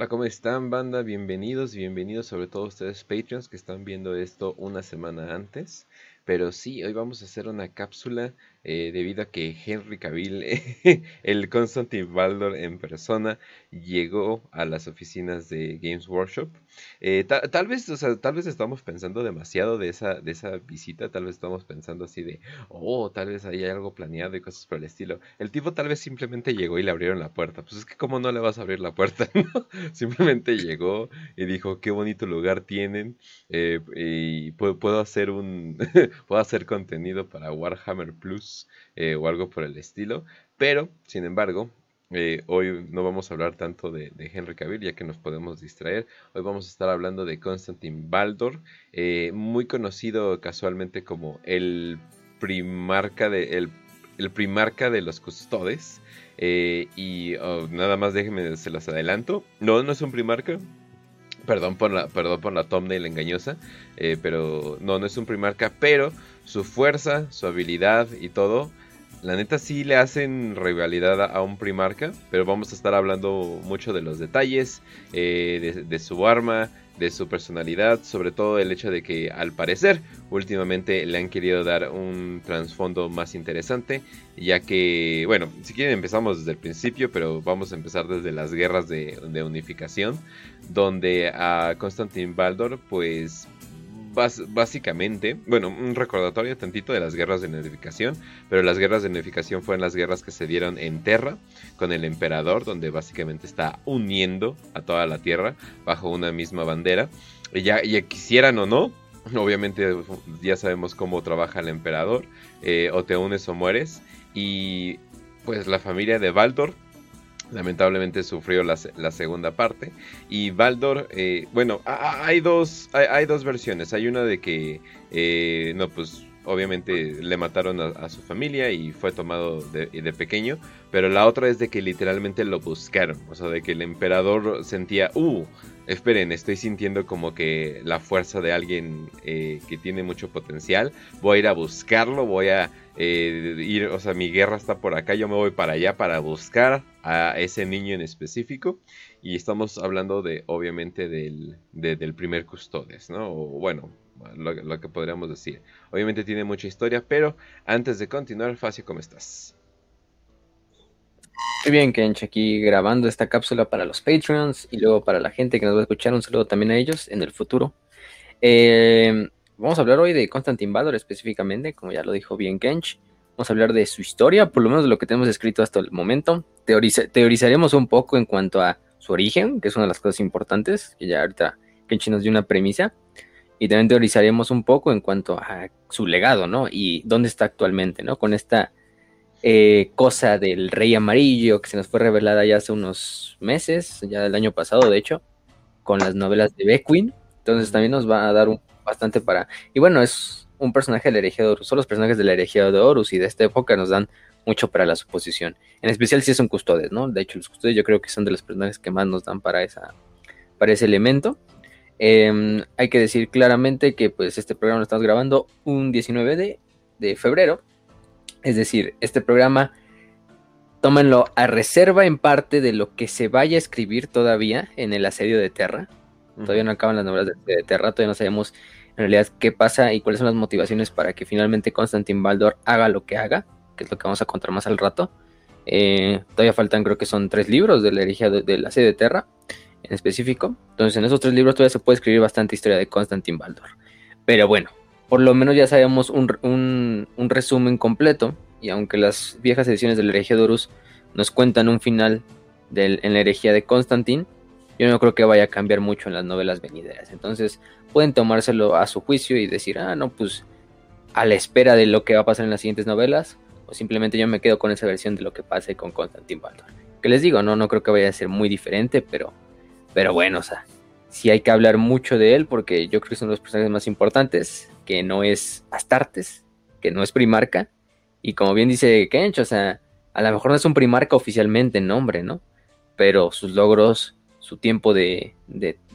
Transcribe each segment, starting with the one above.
Hola, ¿cómo están, banda? Bienvenidos, bienvenidos sobre todo ustedes Patreons que están viendo esto una semana antes. Pero sí, hoy vamos a hacer una cápsula eh, debido a que Henry Cavill, el Constantine Baldor en persona, llegó a las oficinas de Games Workshop. Eh, tal, vez, o sea, tal vez estamos pensando demasiado de esa, de esa visita, tal vez estamos pensando así de, oh, tal vez hay algo planeado y cosas por el estilo. El tipo tal vez simplemente llegó y le abrieron la puerta. Pues es que cómo no le vas a abrir la puerta, Simplemente llegó y dijo, qué bonito lugar tienen eh, y puedo, puedo hacer un, puedo hacer contenido para Warhammer Plus eh, o algo por el estilo. Pero, sin embargo, eh, hoy no vamos a hablar tanto de, Henry Cavill, ya que nos podemos distraer. Hoy vamos a estar hablando de Constantin Baldor, eh, muy conocido casualmente como el primarca de, el, primarca de los custodes. y oh, nada más déjenme, se los adelanto. No, no es un primarca. Perdón por la, perdón por la thumbnail engañosa. pero no, no es un primarca. Pero su fuerza, su habilidad y todo, la neta sí le hacen rivalidad a un Primarca, pero vamos a estar hablando mucho de los detalles, eh, de, su arma, de su personalidad, sobre todo el hecho de que al parecer últimamente le han querido dar un trasfondo más interesante, ya que, bueno, si quieren empezamos desde el principio, pero vamos a empezar desde las guerras de, unificación, donde a Constantin Baldor pues básicamente, bueno, un recordatorio tantito de las guerras de unificación, pero las guerras de unificación fueron las guerras que se dieron en Terra con el emperador, donde básicamente está uniendo a toda la Tierra bajo una misma bandera. Y ya, quisieran o no, obviamente ya sabemos cómo trabaja el emperador, eh, o te unes o mueres, y pues la familia de Baldor lamentablemente sufrió la, segunda parte. Y Baldor, eh, bueno, hay dos, hay, dos versiones. Hay una de que, eh, no, pues obviamente le mataron a, su familia y fue tomado de, de, pequeño. Pero la otra es de que literalmente lo buscaron. O sea, de que el emperador sentía, uh, esperen, estoy sintiendo como que la fuerza de alguien eh, que tiene mucho potencial. Voy a ir a buscarlo, voy a eh, ir, o sea, mi guerra está por acá, yo me voy para allá para buscar a ese niño en específico. Y estamos hablando de, obviamente, del, del primer custodes, ¿no? O bueno, lo, que podríamos decir. Obviamente tiene mucha historia, pero antes de continuar, Facio, ¿cómo estás? Muy bien, Kench, aquí grabando esta cápsula para los Patreons y luego para la gente que nos va a escuchar, un saludo también a ellos en el futuro. Eh, vamos a hablar hoy de Constantin Baldor específicamente, como ya lo dijo bien Kench. Vamos a hablar de su historia, por lo menos de lo que tenemos escrito hasta el momento. teorizaremos un poco en cuanto a su origen, que es una de las cosas importantes, que ya ahorita Kench nos dio una premisa. Y también teorizaremos un poco en cuanto a su legado, ¿no? Y dónde está actualmente, ¿no? Con esta eh, cosa del Rey Amarillo que se nos fue revelada ya hace unos meses, ya del año pasado, de hecho, con las novelas de Beckwin. Entonces también nos va a dar un, bastante para. Y bueno, es un personaje de la herejía de. Son los personajes de la herejía de Horus y de esta época nos dan mucho para la suposición. En especial si son custodes, ¿no? De hecho, los custodes yo creo que son de los personajes que más nos dan para, esa, para ese elemento. Em, hay que decir claramente que pues este programa lo estamos grabando un 19 de, de febrero es decir, este programa tómenlo a reserva en parte de lo que se vaya a escribir todavía en el asedio de Terra. Todavía no acaban las novelas de, Terra, todavía no sabemos en realidad qué pasa y cuáles son las motivaciones para que finalmente Constantin Baldor haga lo que haga, que es lo que vamos a contar más al rato. Eh, todavía faltan, creo que son tres libros de la herejía del asedio de Terra en específico. Entonces, en esos tres libros todavía se puede escribir bastante historia de Constantin Baldor. Pero bueno, por lo menos ya sabemos un, resumen completo. Y aunque las viejas ediciones de la herejía de Horus nos cuentan un final en la herejía de Constantin, yo no creo que vaya a cambiar mucho en las novelas venideras. Entonces pueden tomárselo a su juicio y decir, ah, no, pues a la espera de lo que va a pasar en las siguientes novelas, o simplemente yo me quedo con esa versión de lo que pase con Constantin Baldor. Que les digo, no, no creo que vaya a ser muy diferente, pero, pero bueno, o sea, sí hay que hablar mucho de él porque yo creo que son los personajes más importantes que no es Astartes, que no es Primarca. Y como bien dice Kench, o sea, a lo mejor no es un Primarca oficialmente en nombre, ¿no? Pero sus logros, su tiempo de,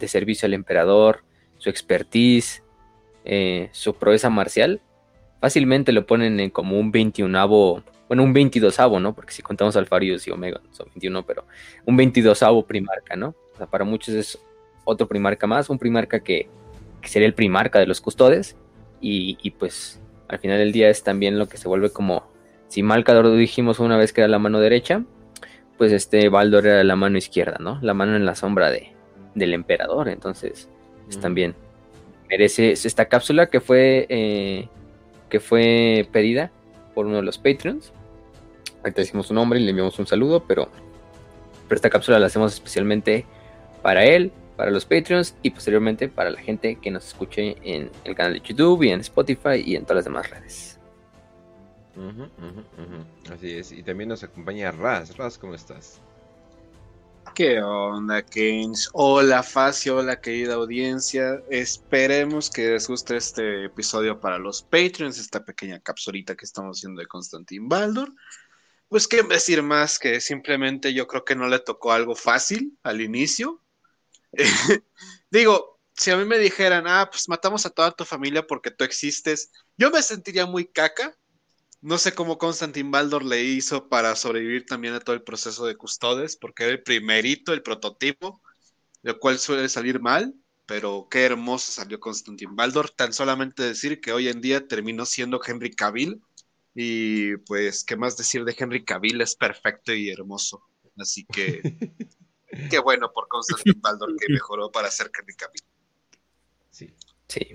servicio al emperador, su expertise, eh, su proeza marcial, fácilmente lo ponen en como un 21 bueno, un 22 ¿no? Porque si contamos Alfarius y Omega son 21, pero un 22 primarca, ¿no? O sea, para muchos es otro primarca más, un primarca que, sería el primarca de los custodes. Y, pues al final del día es también lo que se vuelve como, si Malcador dijimos una vez que era la mano derecha, pues este Baldor era la mano izquierda, ¿no? La mano en la sombra de, del emperador. Entonces, pues, también merece esta cápsula que fue, eh, que fue pedida por uno de los Patreons. Ahorita decimos su nombre y le enviamos un saludo, pero, pero esta cápsula la hacemos especialmente para él, para los Patreons y posteriormente para la gente que nos escuche en el canal de YouTube y en Spotify y en todas las demás redes. Así es, y también nos acompaña Raz. Raz, ¿cómo estás? ¿Qué onda, Keynes? Hola, Facio, hola, querida audiencia. Esperemos que les guste este episodio para los Patreons, esta pequeña capsulita que estamos haciendo de Constantin Baldur. Pues qué decir más que simplemente yo creo que no le tocó algo fácil al inicio. Digo, si a mí me dijeran, ah, pues matamos a toda tu familia porque tú existes, yo me sentiría muy caca. No sé cómo Constantin Baldor le hizo para sobrevivir también a todo el proceso de custodes, porque era el primerito, el prototipo, lo cual suele salir mal, pero qué hermoso salió Constantin Baldor. Tan solamente decir que hoy en día terminó siendo Henry Cavill, y pues, ¿qué más decir de Henry Cavill? Es perfecto y hermoso. Así que Qué bueno por Constantin Baldor que mejoró para ser Henry Cavill. Sí. Sí.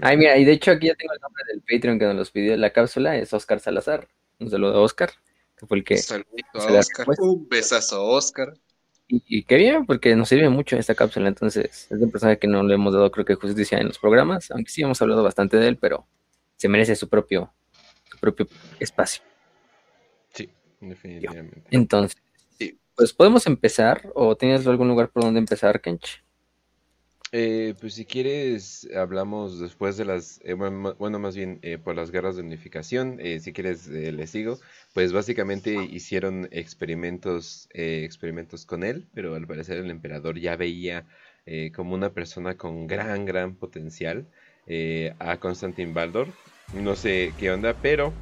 Ay, mira, y de hecho aquí ya tengo el nombre del Patreon que nos los pidió la cápsula, es Oscar Salazar. Un saludo a Oscar, que fue el que. Un Oscar. Un besazo a Oscar. Y, qué bien, porque nos sirve mucho esta cápsula. Entonces, es un personaje que no le hemos dado, creo que justicia en los programas, aunque sí hemos hablado bastante de él, pero se merece su propio, su propio espacio. Sí, definitivamente. Entonces, pues podemos empezar, o tienes algún lugar por donde empezar, Kench? Eh, pues si quieres, hablamos después de las, eh, bueno, más bien eh, por las guerras de unificación, si quieres le sigo, pues básicamente hicieron experimentos, experimentos con él, pero al parecer el emperador ya veía como una persona con gran, gran potencial a Constantin Baldor, no sé qué onda, pero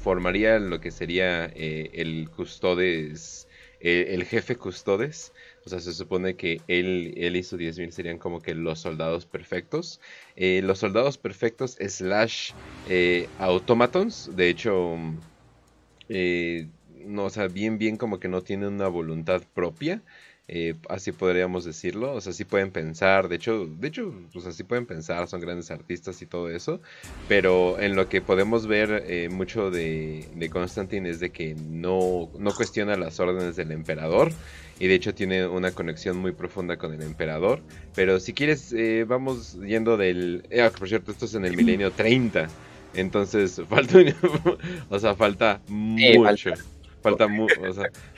formaría lo que sería el custodes el jefe custodes. O sea, se supone que él, él y sus 10.000 serían como que los soldados perfectos. Eh, los soldados perfectos slash eh, automatons. De hecho, eh, no, o sea, bien, bien como que no tienen una voluntad propia. Eh, así podríamos decirlo, o sea, sí pueden pensar, de hecho, de hecho, pues así pueden pensar, son grandes artistas y todo eso, pero en lo que podemos ver eh, mucho de, de Constantine es de que no, no cuestiona las órdenes del emperador, y de hecho tiene una conexión muy profunda con el emperador, pero si quieres, eh, vamos yendo del, ah, por cierto, esto es en el milenio 30, entonces falta, o sea, falta mucho. Falta,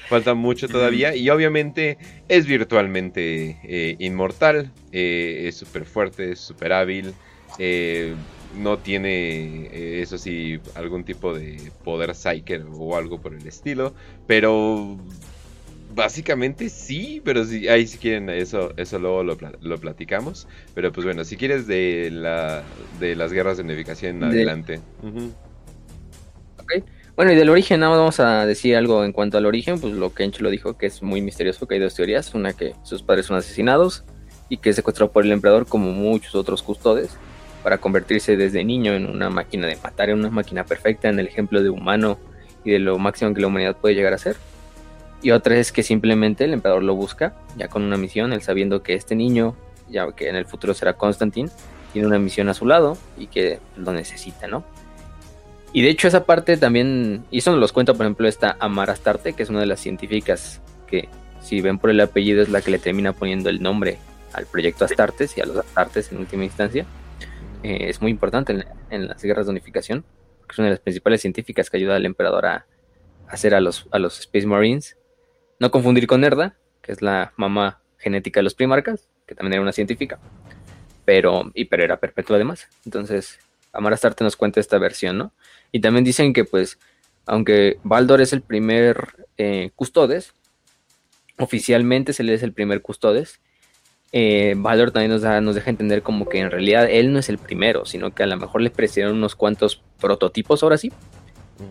falta mucho todavía. Y obviamente es virtualmente eh, inmortal. Eh, es súper fuerte, es súper hábil. Eh, no tiene, eso sí, algún tipo de poder psyker o algo por el estilo. Pero básicamente sí, pero si ahí si quieren eso, eso luego lo, platicamos. Pero pues bueno, si quieres de la de las guerras de navegación adelante. Bueno, y del origen, nada más vamos a decir algo en cuanto al origen, pues lo que Encho lo dijo, que es muy misterioso, que hay dos teorías, una que sus padres son asesinados y que es secuestrado por el emperador como muchos otros custodes para convertirse desde niño en una máquina de matar, en una máquina perfecta, en el ejemplo de humano y de lo máximo que la humanidad puede llegar a ser. Y otra es que simplemente el emperador lo busca, ya con una misión, él sabiendo que este niño, ya que en el futuro será Constantin, tiene una misión a su lado y que lo necesita, ¿no? Y de hecho esa parte también, y eso nos los cuenta por ejemplo esta Amara Astarte, que es una de las científicas que si ven por el apellido es la que le termina poniendo el nombre al proyecto Astartes y a los Astartes en última instancia. Eh, es muy importante en, las guerras de unificación, porque es una de las principales científicas que ayuda al emperador a, hacer a los, a los Space Marines. No confundir con Erda, que es la mamá genética de los primarcas, que también era una científica, pero, y, pero era perpetua además. Entonces, Amara Astarte nos cuenta esta versión, ¿no? Y también dicen que, pues, aunque Baldor es el primer eh, custodes, oficialmente se le es el primer custodes, eh, Baldor también nos, nos deja entender como que en realidad él no es el primero, sino que a lo mejor le precedieron unos cuantos prototipos ahora sí.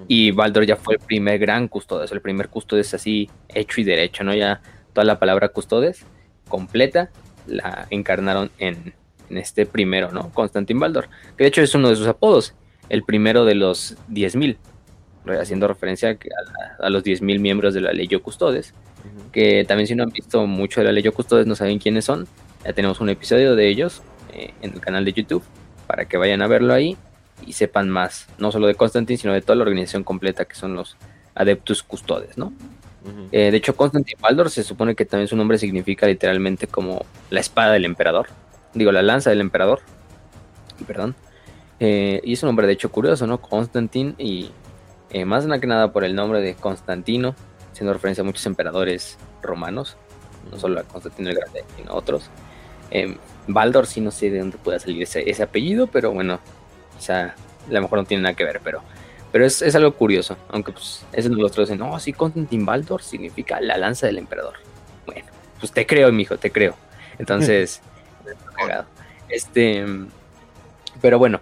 Y Baldor ya fue el primer gran custodes, el primer custodes así hecho y derecho, ¿no? Ya toda la palabra custodes. completa la encarnaron en, en este primero, ¿no? Constantin Baldor, que de hecho es uno de sus apodos, el primero de los 10.000, haciendo referencia a, a los 10.000 miembros de la Ley Custodes, que también si no han visto mucho de la Ley Custodes no saben quiénes son, ya tenemos un episodio de ellos eh, en el canal de YouTube, para que vayan a verlo ahí y sepan más, no solo de Constantin, sino de toda la organización completa que son los Adeptus Custodes, ¿no? Eh, de hecho, Constantin Baldor se supone que también su nombre significa literalmente como la espada del emperador digo, la lanza del emperador, perdón, eh, y es un nombre de hecho curioso, ¿no? Constantin, y eh, más que nada por el nombre de Constantino, haciendo referencia a muchos emperadores romanos, no solo a Constantino el Grande, sino a otros. Eh, Baldor sí no sé de dónde pueda salir ese, apellido, pero bueno, quizá a lo mejor no tiene nada que ver, pero, pero es, algo curioso, aunque pues ese no lo traducen, no, sí, Constantin Baldor significa la lanza del emperador. Bueno, pues te creo, mijo, te creo. Entonces... Este, pero bueno,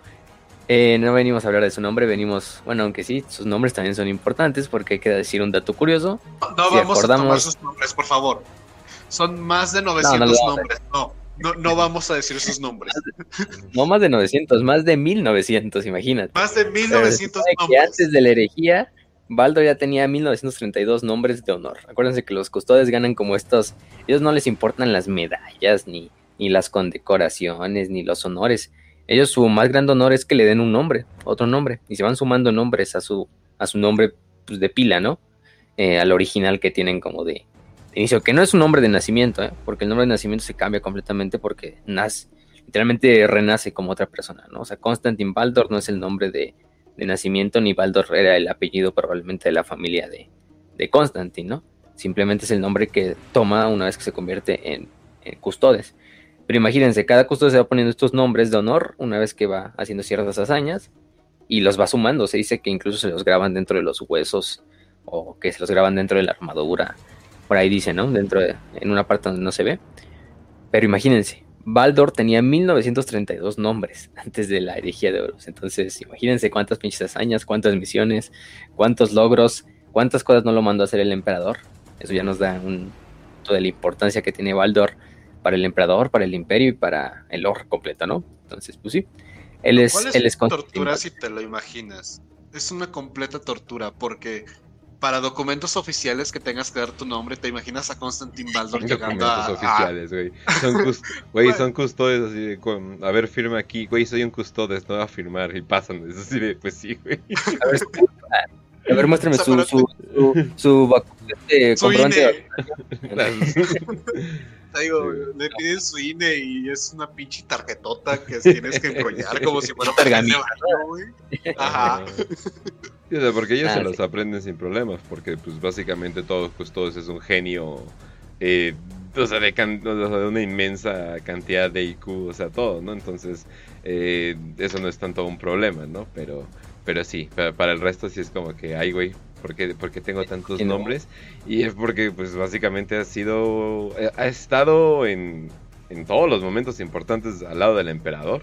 eh, no venimos a hablar de su nombre, venimos, bueno, aunque sí, sus nombres también son importantes porque hay que decir un dato curioso. No, vamos a tomar sus nombres, por favor. Son más de 900 nombres, no. No, vamos a decir sus nombres. No más de 900, más de 1900, imagínate. Más de 1900 nombres. antes de la herejía, Baldo ya tenía 1932 nombres de honor. Acuérdense que los custodes ganan como estos. Ellos no les importan las medallas ni, ni las condecoraciones, ni los honores. Ellos su más grande honor es que le den un nombre, otro nombre, y se van sumando nombres a su, a su nombre pues, de pila, ¿no? Eh, al original que tienen como de, inicio, que no es un nombre de nacimiento, ¿eh? porque el nombre de nacimiento se cambia completamente porque nace, literalmente renace como otra persona, ¿no? O sea, Constantin Baldor no es el nombre de, de nacimiento, ni Baldor era el apellido probablemente de la familia de, de Constantin, ¿no? Simplemente es el nombre que toma una vez que se convierte en, en custodes. Pero imagínense, cada custodio se va poniendo estos nombres de honor una vez que va haciendo ciertas hazañas y los va sumando. Se dice que incluso se los graban dentro de los huesos o que se los graban dentro de la armadura. Por ahí dice, ¿no? Dentro de, en una parte donde no se ve. Pero imagínense, Baldor tenía 1932 nombres antes de la herejía de Horus. Entonces, imagínense cuántas pinches hazañas, cuántas misiones, cuántos logros, cuántas cosas no lo mandó a hacer el emperador. Eso ya nos da un la importancia que tiene Baldor para el emperador, para el imperio y para el oro completo, ¿no? Entonces, pues sí. Él es, ¿Cuál es, tortura si te lo imaginas? Es una completa tortura porque para documentos oficiales que tengas que dar tu nombre, te imaginas a Constantin Baldor llegando a... oficiales, güey. Son, güey, son custodios así de, a ver, firma aquí, güey, soy un custodes, no va a firmar y pasan, es así de, pues sí, güey. A ver, a ver muéstrame su, su, su, su, este, comprobante. digo, le piden su INE y es una pinche tarjetota que tienes que enrollar como si fuera pergamino, güey. Ajá. porque ellos se ah, los aprenden sin problemas, porque pues básicamente todos pues todos es un genio, eh, o, sea, de una inmensa cantidad de IQ, o sea, todo, ¿no? Entonces, eh, eso no es tanto un problema, ¿no? Pero, pero sí, para, para el resto sí es como que, ay, güey, porque, tengo tantos nombres. Y es porque, pues, básicamente ha sido. Eh, ha estado en, en todos los momentos importantes al lado del emperador.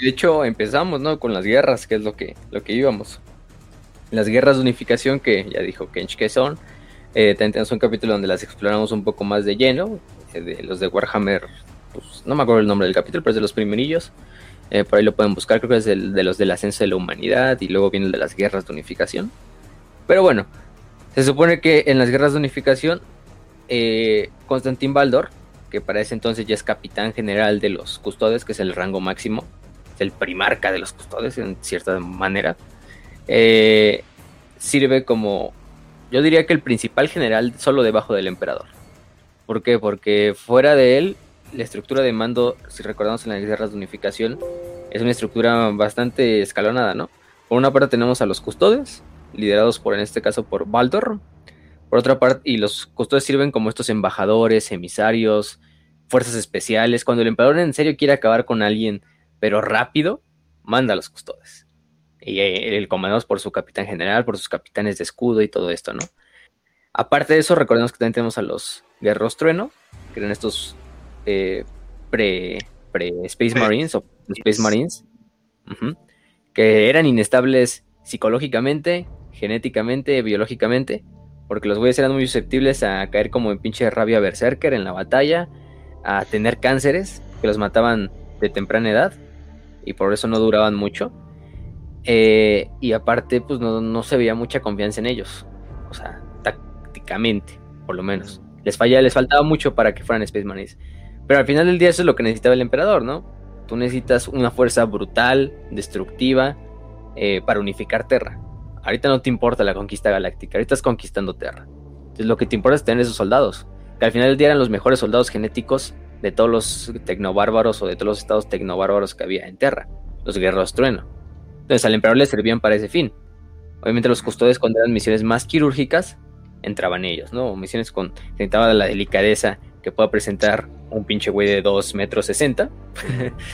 De hecho, empezamos, ¿no? Con las guerras, que es lo que, lo que íbamos. Las guerras de unificación, que ya dijo Kench que son. Eh, también tenemos un capítulo donde las exploramos un poco más de lleno. Eh, de los de Warhammer, pues no me acuerdo el nombre del capítulo, pero es de los primerillos. Eh, por ahí lo pueden buscar, creo que es el de los del ascenso de la humanidad y luego viene el de las guerras de unificación. Pero bueno, se supone que en las guerras de unificación, eh, Constantin Baldor, que para ese entonces ya es capitán general de los custodes, que es el rango máximo, es el primarca de los custodes en cierta manera, eh, sirve como, yo diría que el principal general solo debajo del emperador. ¿Por qué? Porque fuera de él la estructura de mando, si recordamos en las guerras de unificación, es una estructura bastante escalonada, ¿no? Por una parte tenemos a los custodes, liderados por, en este caso, por Baldor. Por otra parte, y los custodes sirven como estos embajadores, emisarios, fuerzas especiales. Cuando el emperador en serio quiere acabar con alguien, pero rápido, manda a los custodes. Y eh, el comandado por su capitán general, por sus capitanes de escudo y todo esto, ¿no? Aparte de eso, recordemos que también tenemos a los guerreros trueno, que eran estos eh, pre, Space Marines o Space Marines, que eran inestables psicológicamente, genéticamente, biológicamente, Porque los güeyes eran muy susceptibles a caer como en pinche rabia berserker en la batalla, a tener cánceres que los mataban de temprana edad y por eso no duraban mucho. Eh, y aparte, pues no, no, se veía mucha confianza en ellos. O sea, tácticamente, por lo menos. Les, falla, les faltaba mucho para que fueran Space Marines. Pero al final del día eso es lo que necesitaba el emperador, ¿no? Tú necesitas una fuerza brutal, destructiva, eh, para unificar Terra. Ahorita no te importa la conquista galáctica, ahorita estás conquistando Terra. Entonces lo que te importa es tener esos soldados, que al final del día eran los mejores soldados genéticos de todos los tecnobárbaros o de todos los estados tecnobárbaros que había en Terra, los guerreros trueno. Entonces al emperador le servían para ese fin. Obviamente los custodes cuando eran misiones más quirúrgicas, entraban ellos, ¿no? Misiones con, necesitaban la delicadeza que pueda presentar un pinche güey de 2 metros 60,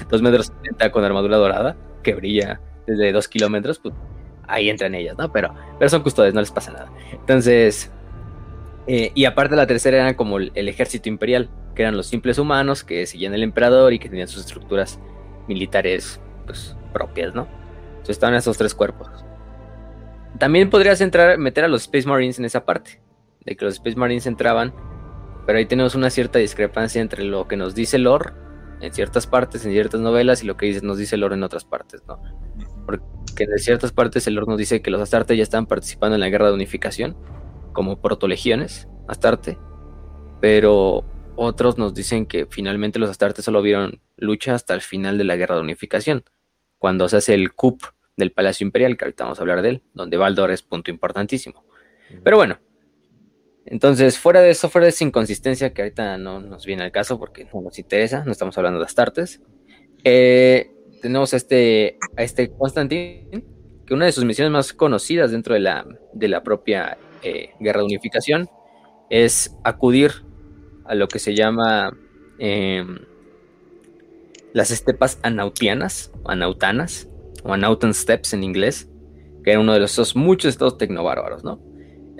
2 metros 60 con armadura dorada, que brilla desde 2 kilómetros, pues ahí entran ellas, ¿no? Pero, pero son custodes, no les pasa nada. Entonces, eh, y aparte la tercera era como el, ejército imperial, que eran los simples humanos que seguían al emperador y que tenían sus estructuras militares pues, propias, ¿no? Entonces estaban esos tres cuerpos. También podrías entrar, meter a los Space Marines en esa parte, de que los Space Marines entraban pero ahí tenemos una cierta discrepancia entre lo que nos dice Lore en ciertas partes, en ciertas novelas, y lo que nos dice Lore en otras partes, ¿no? Porque en ciertas partes el Lore nos dice que los Astarte ya estaban participando en la guerra de unificación, como protolegiones, Astarte, pero otros nos dicen que finalmente los Astarte solo vieron lucha hasta el final de la guerra de unificación, cuando se hace el coup del Palacio Imperial, que ahorita vamos a hablar de él, donde Baldor es punto importantísimo. Pero bueno, entonces, fuera de eso, fuera de esa inconsistencia que ahorita no nos viene al caso porque no nos interesa, no estamos hablando de Astartes, eh, tenemos a este, a este Constantine, que una de sus misiones más conocidas dentro de la, de la propia eh, Guerra de Unificación es acudir a lo que se llama em, las estepas anautianas, anautanas, o anautan steps en inglés, que era uno de los muchos estados tecnobárbaros, ¿no?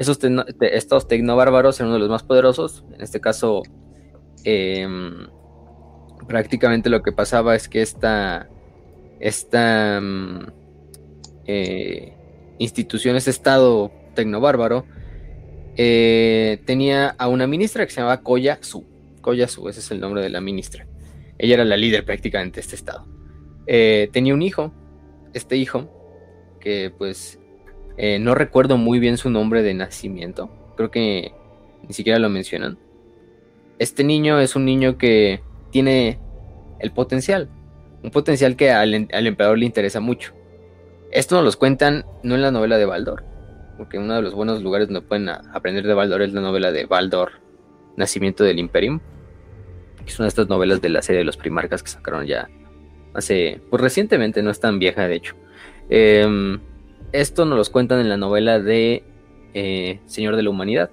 Esos estos tecnobárbaros eran uno de los más poderosos. En este caso, em, prácticamente lo que pasaba es que esta, esta mm, eh, institución, este estado tecnobárbaro, eh, tenía a una ministra que se llamaba Koya Su. Koya Su, ese es el nombre de la ministra. Ella era la líder prácticamente de este estado. Eh, tenía un hijo, este hijo, que pues eh, no recuerdo muy bien su nombre de nacimiento. Creo que ni siquiera lo mencionan. Este niño es un niño que tiene el potencial. Un potencial que al, emperador le interesa mucho. Esto nos lo cuentan no en la novela de Baldor. Porque uno de los buenos lugares donde pueden aprender de Baldor es la novela de Baldor, Nacimiento del Imperium. Que es una de estas novelas de la serie de los primarcas que sacaron ya hace, pues recientemente, no es tan vieja de hecho. Eh, esto nos lo cuentan en la novela de eh, Señor de la Humanidad,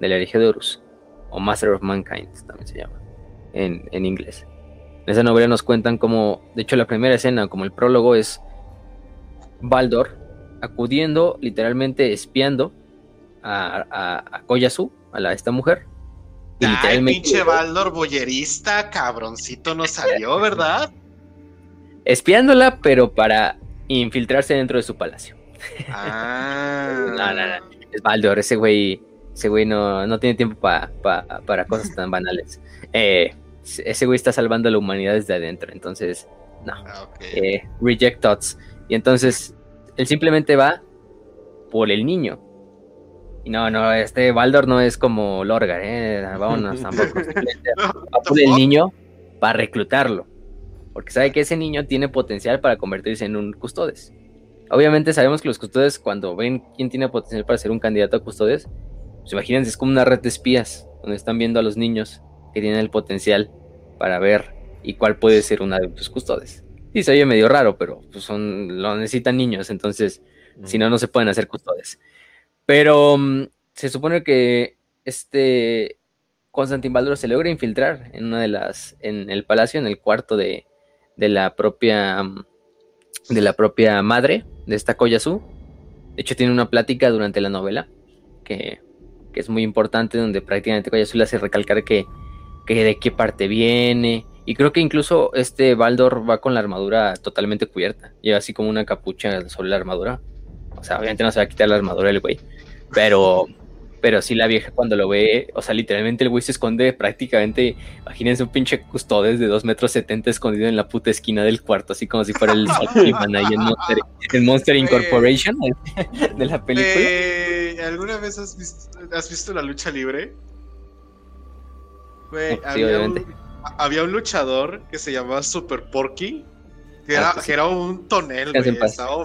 de la herejía de Horus, o Master of Mankind, también se llama, en, inglés. En esa novela nos cuentan como, de hecho la primera escena, como el prólogo, es Baldor acudiendo, literalmente espiando a, a, Koyasu, a la, esta mujer. Y Ay, pinche Baldor boyerista, cabroncito no salió, ¿verdad? Espiándola, pero para infiltrarse dentro de su palacio. Ah. no, no, no. Es Baldor, ese güey, ese güey no, no tiene tiempo para cosas tan banales. Eh, ese güey está salvando a la humanidad desde adentro, entonces, no. Ah, eh, reject thoughts. Y entonces, él simplemente va por el niño. Y no, no, este Baldor no es como Lorgar, ¿eh? Vámonos tampoco. va por el niño para reclutarlo. Porque sabe que ese niño tiene potencial para convertirse en un custodes. Obviamente sabemos que los custodes cuando ven quién tiene potencial para ser un candidato a custodes, pues imagínense, es como una red de espías, donde están viendo a los niños que tienen el potencial para ver y cuál puede ser una de sus custodes. Sí, se oye medio raro, pero pues son, lo necesitan niños, entonces si no, no se pueden hacer custodes. Pero mm, se supone que este Constantin Baldor se logra infiltrar en una de las, en el palacio, en el cuarto de, de la propia, mm, de la propia madre de esta Koyasu. De hecho, tiene una plática durante la novela que, es muy importante, donde prácticamente Koyasu le hace recalcar que, que, de qué parte viene. Y creo que incluso este Baldor va con la armadura totalmente cubierta. Lleva así como una capucha sobre la armadura. O sea, obviamente no se va a quitar la armadura el güey. Pero, Pero sí la vieja cuando lo ve, o sea, literalmente el güey se esconde prácticamente, imagínense un pinche custodes de 2 metros 70 escondido en la puta esquina del cuarto, así como si fuera el ahí en Monster, en Monster Incorporation de la película. Eh, ¿Alguna vez has visto, has visto la lucha libre? Güey, Sí, había, obviamente. un, había un luchador que se llamaba Super Porky, que era, Ah, sí. que era un tonel, güey, estaba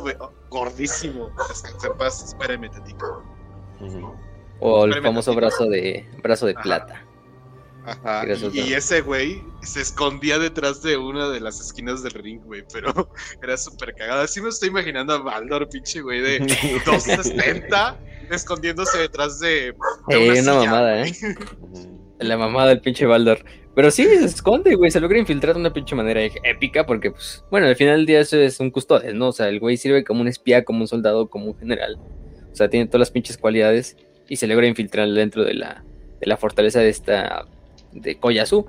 gordísimo. Descansa en paz, espérame tantito. Ujú. O el famoso brazo de brazo de Ajá. plata. Ajá, y, es y ese güey se escondía detrás de una de las esquinas del ring, güey, pero era súper cagado. Así me estoy imaginando a Baldor, pinche güey de 260, escondiéndose detrás de, de Eh, una silla, mamada, güey. ¿eh? La mamada del pinche Baldor. Pero sí, se esconde, güey. Se logra infiltrar de una pinche manera épica porque, pues, bueno, al final del día eso es un custodes, ¿no? O sea, el güey sirve como un espía, como un soldado, como un general. O sea, tiene todas las pinches cualidades y se logra infiltrar dentro de la, de la fortaleza de esta, de Koyasu.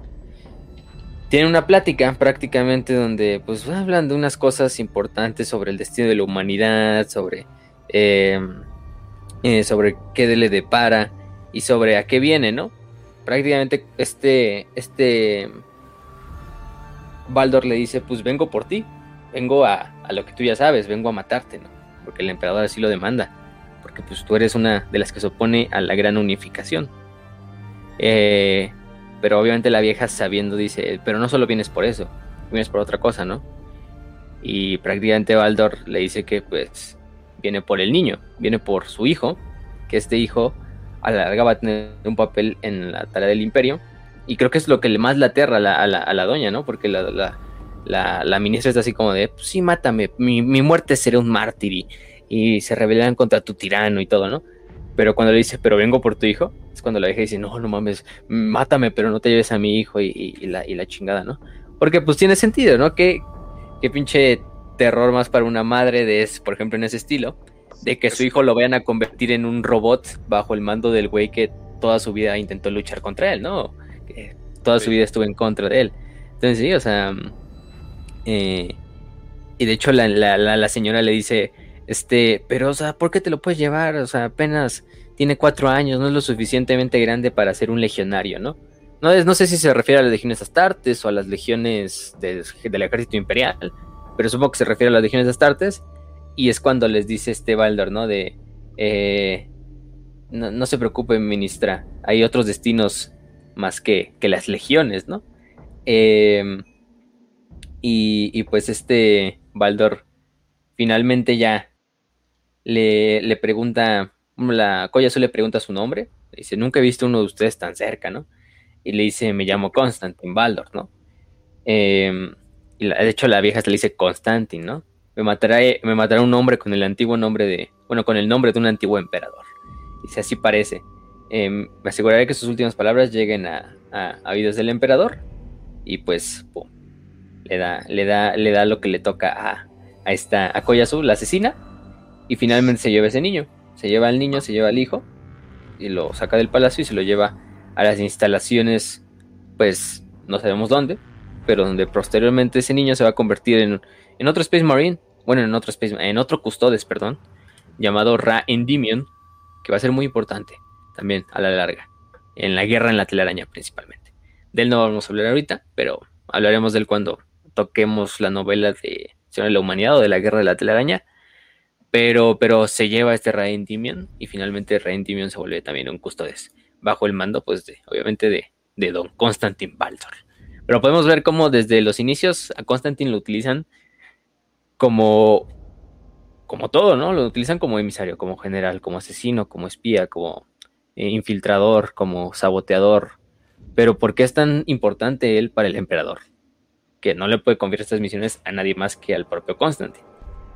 Tiene una plática prácticamente donde, pues, hablan de unas cosas importantes sobre el destino de la humanidad, sobre, eh, eh, sobre qué le depara y sobre a qué viene, ¿no? prácticamente este, este Baldor le dice, pues vengo por ti, vengo a, a, lo que tú ya sabes, vengo a matarte, ¿no? Porque el emperador así lo demanda, porque pues tú eres una de las que se opone a la gran unificación. Eh, pero obviamente la vieja sabiendo dice, pero no solo vienes por eso, vienes por otra cosa, ¿no? Y prácticamente Baldor le dice que pues viene por el niño, viene por su hijo, que este hijo a la larga va a tener un papel en la tarea del imperio. Y creo que es lo que más le aterra a la, a la, a la doña, ¿no? Porque la, la, la, la, ministra está así como de, pues sí, mátame, mi, mi muerte será un mártir y, se rebelan contra tu tirano y todo, ¿no? Pero cuando le dice, pero vengo por tu hijo, es cuando la vieja dice, no, no mames, mátame, pero no te lleves a mi hijo y, y, y la, y la chingada, ¿no? Porque pues tiene sentido, ¿no? Que, que pinche terror más para una madre de, por ejemplo, en ese estilo, de que su hijo lo vayan a convertir en un robot bajo el mando del güey que toda su vida intentó luchar contra él, ¿no? Que toda sí. su vida estuvo en contra de él. Entonces sí, o sea... Eh, y de hecho la, la, la, la, señora le dice, este, pero o sea, ¿por qué te lo puedes llevar? O sea, apenas tiene cuatro años, no es lo suficientemente grande para ser un legionario, ¿no? No, no sé si se refiere a las legiones astartes o a las legiones de, del ejército imperial, pero supongo que se refiere a las legiones astartes y es cuando les dice este Baldor, ¿no? De, eh, no, no, se preocupe, ministra, hay otros destinos más que, que las legiones, ¿no? Eh, y, y, pues este Baldor finalmente ya le, le pregunta, la Koyasu le pregunta su nombre, dice, nunca he visto uno de ustedes tan cerca, ¿no? Y le dice, me llamo Constantin Baldor, ¿no? Eh, y la, de hecho la vieja se le dice Constantin, ¿no? me matará, me matará un hombre con el antiguo nombre de, bueno, con el nombre de un antiguo emperador. Si así parece, eh, me aseguraré que sus últimas palabras lleguen a, a, oídos del emperador y pues, le da, le da, le da lo que le toca a, a esta, a Koyasu, la asesina, y finalmente se lleva ese niño, se lleva al niño, se lleva al hijo, y lo saca del palacio y se lo lleva a las instalaciones, pues, no sabemos dónde, pero donde posteriormente ese niño se va a convertir en, en otro Space Marine, bueno, en otro Space, en otro Custodes, perdón, llamado Ra Endymion, que va a ser muy importante también a la larga, en la guerra en la telaraña principalmente. De él no vamos a hablar ahorita, pero hablaremos de él cuando toquemos la novela de de la Humanidad o de la guerra de la telaraña. Pero, pero se lleva este Ra Endymion y finalmente Ra Endymion se vuelve también un Custodes, bajo el mando, pues, de, obviamente, de, de Don Constantin Baldor. Pero podemos ver cómo desde los inicios a Constantine lo utilizan como, como todo, ¿no? Lo utilizan como emisario, como general, como asesino, como espía, como eh, infiltrador, como saboteador. Pero ¿por qué es tan importante él para el emperador? Que no le puede confiar estas misiones a nadie más que al propio Constantine.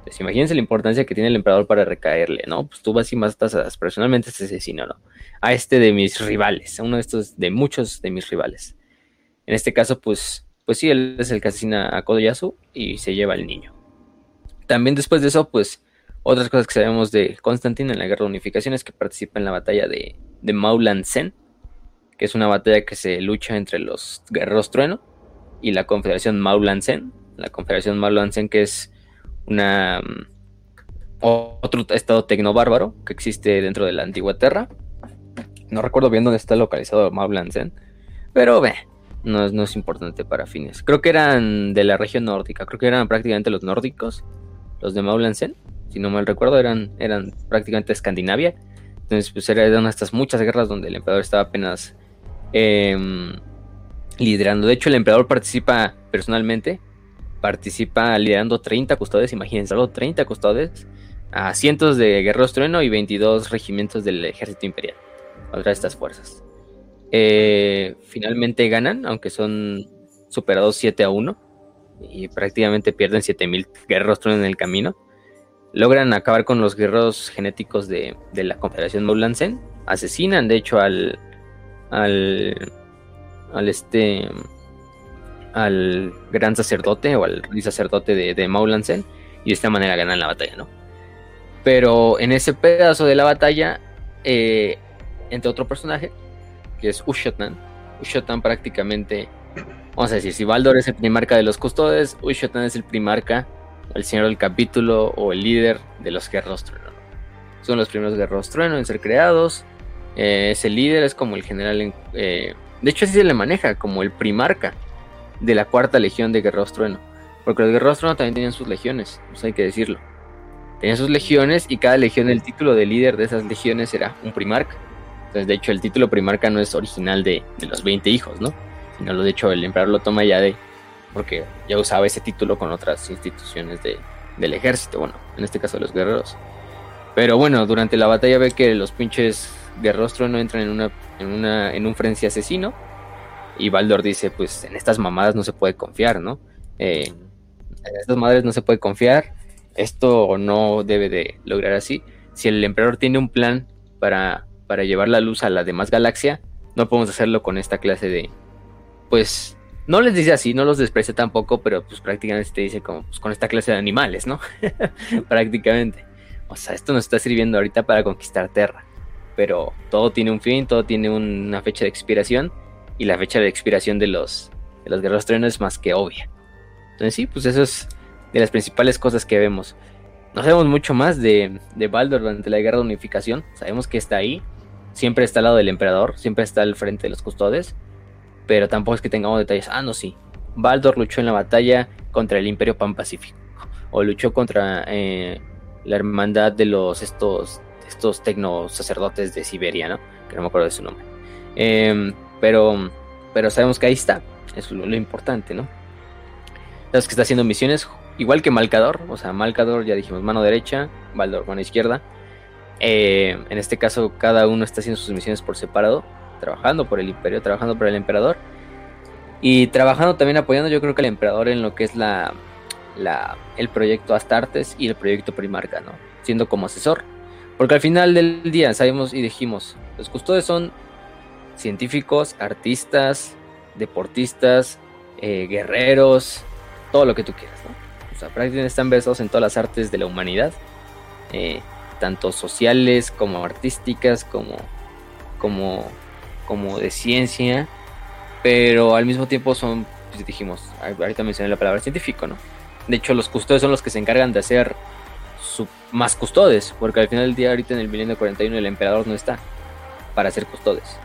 Entonces, imagínense la importancia que tiene el emperador para recaerle, ¿no? Pues tú vas y matas a, personalmente a este asesino, ¿no? A este de mis rivales, a uno de estos, de muchos de mis rivales. En este caso, pues, pues sí, él es el que asesina a Kodoyasu y se lleva al niño. También después de eso, pues, otras cosas que sabemos de Constantine en la Guerra de Unificación es que participa en la batalla de, de Maulan que es una batalla que se lucha entre los guerreros trueno y la Confederación Maulan Sen. La Confederación Maulan Sen, que es una otro estado tecnobárbaro que existe dentro de la antigua Terra. No recuerdo bien dónde está localizado Maublansen, pero ve, no, no es importante para fines. Creo que eran de la región nórdica, creo que eran prácticamente los nórdicos, los de Maublansen, si no mal recuerdo, eran, eran prácticamente Escandinavia. Entonces, pues eran estas muchas guerras donde el emperador estaba apenas em, liderando. De hecho, el emperador participa personalmente, participa liderando 30 custodes, imagínense, algo 30 custodes, a cientos de guerreros trueno y 22 regimientos del ejército imperial contra estas fuerzas. Eh, finalmente ganan, aunque son superados 7 a 1 y prácticamente pierden 7000 guerreros trueno en el camino. Logran acabar con los guerreros genéticos de, la Confederación Maulansen. Asesinan, de hecho, al. al. al este. Al gran sacerdote o al sacerdote de, de. Y de esta manera ganan la batalla, ¿no? Pero en ese pedazo de la batalla, eh, entre otro personaje, que es Ushotan. Ushotan prácticamente, vamos a decir, si Baldor es el primarca de los custodes, Ushotan es el primarca, el señor del capítulo o el líder de los guerreros trueno. Son los primeros guerreros trueno en ser creados. Eh, ese líder es como el general, eh, de hecho así se le maneja, como el primarca de la cuarta legión de guerreros trueno. Porque los guerreros trueno también tenían sus legiones, eso hay que decirlo. Tenían sus legiones y cada legión, el título de líder de esas legiones era un primarca. Entonces, de hecho, el título primarca no es original de, los 20 hijos, ¿no? Sino, lo de hecho, el emperador lo toma ya de. Porque ya usaba ese título con otras instituciones del ejército, bueno, en este caso los guerreros. Pero bueno, durante la batalla ve que los pinches guerreros trueno entran en, una, en, una, en un frenzy asesino. Y Baldor dice: Pues en estas mamadas no se puede confiar, ¿no? Eh, en estas madres no se puede confiar. Esto no debe de lograr así. Si el emperador tiene un plan para para llevar la luz a la demás galaxia, no podemos hacerlo con esta clase de, pues, no les dice así, no los desprecia tampoco, pero pues prácticamente te dice como, pues con esta clase de animales, ¿no? prácticamente. O sea, esto nos está sirviendo ahorita para conquistar Terra, pero todo tiene un fin, todo tiene una fecha de expiración, y la fecha de expiración de los, de los guerreros truenos es más que obvia. Entonces sí, pues eso es de las principales cosas que vemos. No sabemos mucho más de, de Baldur durante la guerra de unificación. Sabemos que está ahí siempre está al lado del emperador, siempre está al frente de los custodes, pero tampoco es que tengamos detalles. Ah, no, sí. Baldor luchó en la batalla contra el Imperio Pan Pacífico, o luchó contra eh, la hermandad de los estos estos tecno sacerdotes de Siberia, ¿no? Que no me acuerdo de su nombre. Em, pero, pero sabemos que ahí está. Es lo, importante, ¿no? Sabemos que está haciendo misiones igual que Malcador. O sea, Malcador ya dijimos mano derecha, Baldor mano izquierda. Eh, en este caso, cada uno está haciendo sus misiones por separado, trabajando por el imperio, trabajando por el emperador. Y trabajando también apoyando, yo creo que el emperador en lo que es la, el proyecto Astartes y el proyecto Primarca, ¿no? Siendo como asesor. Porque al final del día sabemos y dijimos, los custodes son científicos, artistas, deportistas, eh, guerreros, todo lo que tú quieras, ¿no? O sea, prácticamente están versados en todas las artes de la humanidad. Eh, tanto sociales como artísticas, como, como, como de ciencia, pero al mismo tiempo son, pues dijimos, ahorita mencioné la palabra científico, ¿no? De hecho, los custodes son los que se encargan de hacer su, más custodes, porque al final del día, ahorita en el milenio 41, el emperador no está para hacer custodes.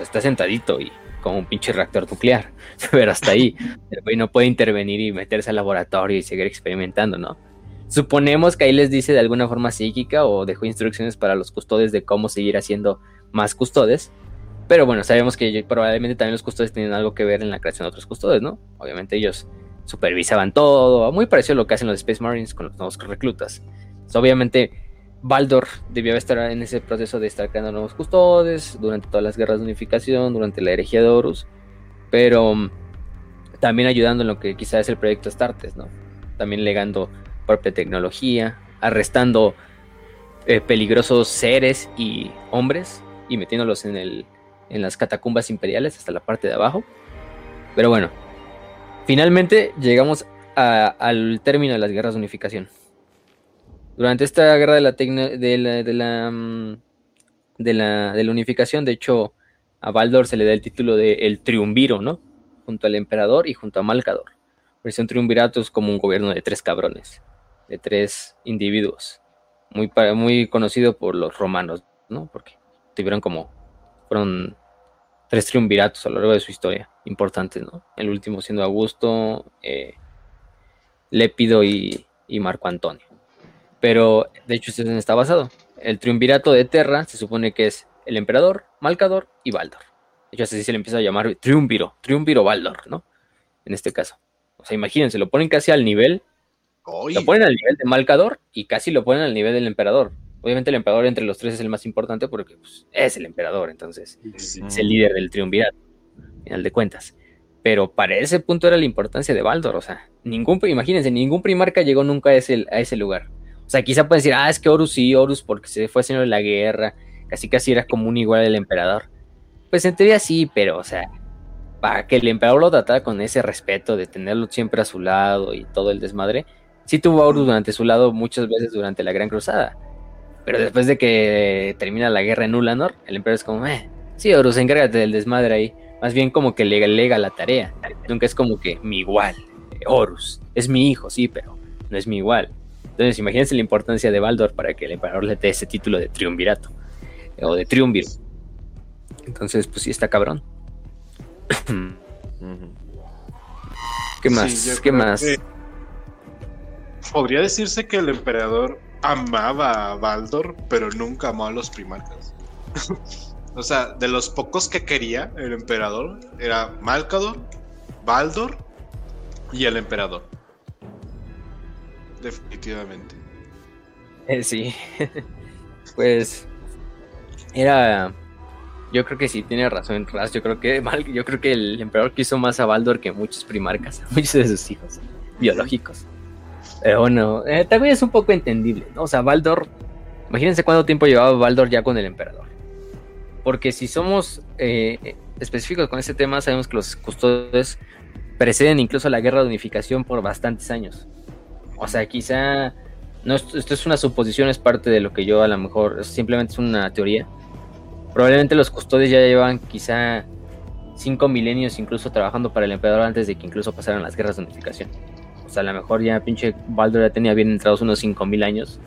Está sentadito y como un pinche reactor nuclear, pero hasta ahí. El güey no puede intervenir y meterse al laboratorio y seguir experimentando, ¿no? Suponemos que ahí les dice de alguna forma psíquica o dejó instrucciones para los custodes de cómo seguir haciendo más custodes. Pero bueno, sabemos que probablemente también los custodes tienen algo que ver en la creación de otros custodes, ¿no? Obviamente ellos supervisaban todo, muy parecido a lo que hacen los Space Marines con los nuevos reclutas. obviamente Baldor debió estar en ese proceso de estar creando nuevos custodes durante todas las guerras de unificación, durante la herejía de Horus, pero mm, también ayudando en lo que quizás es el proyecto Astartes, ¿no? También legando propia tecnología, arrestando eh, peligrosos seres y hombres y metiéndolos en, el, en las catacumbas imperiales hasta la parte de abajo. Pero bueno, finalmente llegamos al término de las guerras de unificación. Durante esta guerra de la, de la, de la, mm, de la, de la unificación, de hecho, a Baldor se le da el título de el triunviro, ¿no? Junto al emperador y junto a Malcador. Porque un triunvirato es como un gobierno de tres cabrones de tres individuos, muy, muy conocido por los romanos, ¿no? Porque tuvieron como Fueron tres triunviratos a lo largo de su historia, importantes, ¿no? El último siendo Augusto, eh, Lépido y, Marco Antonio. Pero, de hecho, este está basado. El triunvirato de Terra se supone que es el emperador, Malcador y Baldor. De hecho, así se le empieza a llamar triunviro, triunviro Baldor, ¿no? En este caso. O sea, imagínense, lo ponen casi al nivel. Lo ponen al nivel de Malcador y casi lo ponen al nivel del emperador. Obviamente el emperador entre los tres es el más importante porque pues, es el emperador, entonces es el líder del triunvirato, final de cuentas. Pero para ese punto era la importancia de Baldor, o sea, ningún, imagínense, ningún primarca llegó nunca a ese, a ese lugar. O sea, quizá pueden decir, ah, es que Horus sí, Horus porque se fue señor de la guerra, casi casi era como un igual del emperador. Pues en teoría sí, pero, o sea, para que el emperador lo tratara con ese respeto de tenerlo siempre a su lado y todo el desmadre, sí tuvo a Horus durante su lado muchas veces durante la Gran Cruzada. Pero después de que termina la guerra en Ulanor, el emperador es como, eh, sí, Horus, encárgate del desmadre ahí. Más bien como que le lega la tarea. Nunca es como que mi igual, Horus. Es mi hijo, sí, pero no es mi igual. Entonces, imagínense la importancia de Baldor para que el emperador le dé ese título de triunvirato. O de triunviro. Entonces, pues sí está cabrón. ¿Qué más? ¿Qué más? Podría decirse que el emperador amaba a Baldor, pero nunca amó a los primarcas. o sea, de los pocos que quería el emperador era Malcador, Baldor y el emperador. Definitivamente. Eh, sí. pues era yo creo que sí tiene razón Raz. Yo creo que yo creo que el emperador quiso más a Baldor que muchos primarcas, muchos de sus hijos biológicos. Pero bueno, eh, también es un poco entendible, ¿no? O sea, Baldor, imagínense cuánto tiempo llevaba Baldor ya con el emperador. Porque si somos eh, específicos con este tema, sabemos que los custodios preceden incluso la guerra de unificación por bastantes años. O sea, quizá, no, esto es una suposición, es parte de lo que yo a lo mejor, simplemente es una teoría. Probablemente los custodios ya llevan quizá cinco milenios incluso trabajando para el emperador antes de que incluso pasaran las guerras de unificación. O sea, a lo mejor ya pinche Baldur ya tenía bien entrados unos 5000 años.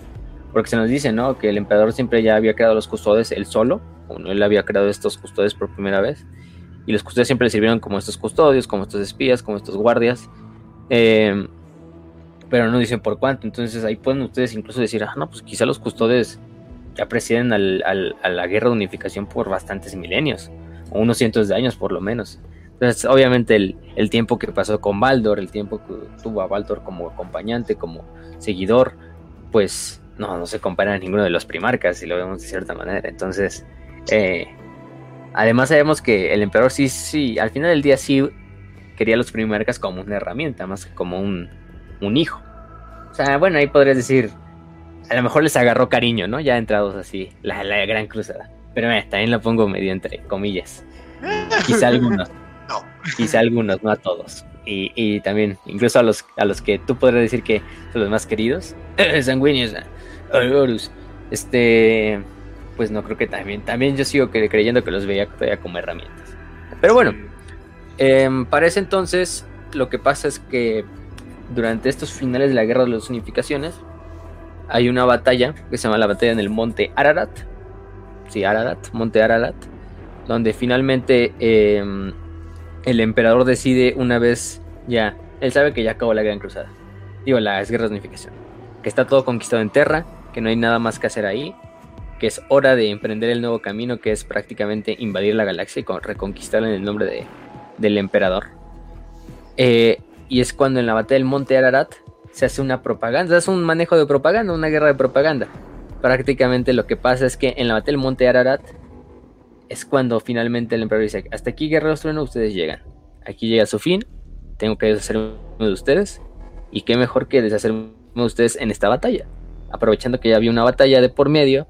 Porque se nos dice, ¿no? Que el emperador siempre ya había creado los custodios él solo, o no él había creado estos custodios por primera vez. Y los custodios siempre le sirvieron como estos custodios, como estos espías, como estos guardias. Em, pero no dicen por cuánto. Entonces ahí pueden ustedes incluso decir, ah, no, pues quizá los custodios ya presiden al, a la guerra de unificación por bastantes milenios, o unos cientos de años por lo menos. Entonces, obviamente, el, tiempo que pasó con Baldor, el tiempo que tuvo a Baldor como acompañante, como seguidor, pues no, no se compara a ninguno de los primarcas, si lo vemos de cierta manera. Entonces, eh, además sabemos que el emperador sí, sí, al final del día sí quería los primarcas como una herramienta, más que como un, un hijo. O sea, bueno, ahí podrías decir, a lo mejor les agarró cariño, ¿no? Ya entrados así, la, la gran cruzada. Pero eh, también lo pongo medio entre comillas. Quizá algunos. No. Quizá algunos, no a todos. Y, y, también, incluso a los, a los que tú podrías decir que son los más queridos, sanguíneos, Horus, este, pues no creo que también, también yo sigo creyendo que los veía todavía como herramientas. Pero bueno, eh, para ese entonces, lo que pasa es que durante estos finales de la guerra de las unificaciones, hay una batalla que se llama la batalla en el monte Ararat. Sí, Ararat, monte Ararat. Donde finalmente em, el emperador decide una vez ya. Él sabe que ya acabó la gran cruzada. Digo, las guerras de unificación. Que está todo conquistado en Terra. Que no hay nada más que hacer ahí. Que es hora de emprender el nuevo camino. Que es prácticamente invadir la galaxia y reconquistarla en el nombre de, del emperador. Eh, y es cuando en la batalla del monte Ararat se hace una propaganda, es un manejo de propaganda, una guerra de propaganda. Prácticamente lo que pasa es que en la batalla del Monte Ararat es cuando finalmente el emperador dice, hasta aquí guerreros trueno, ustedes llegan. Aquí llega su fin, tengo que deshacerme de ustedes. Y qué mejor que deshacerme de ustedes en esta batalla. Aprovechando que ya había una batalla de por medio,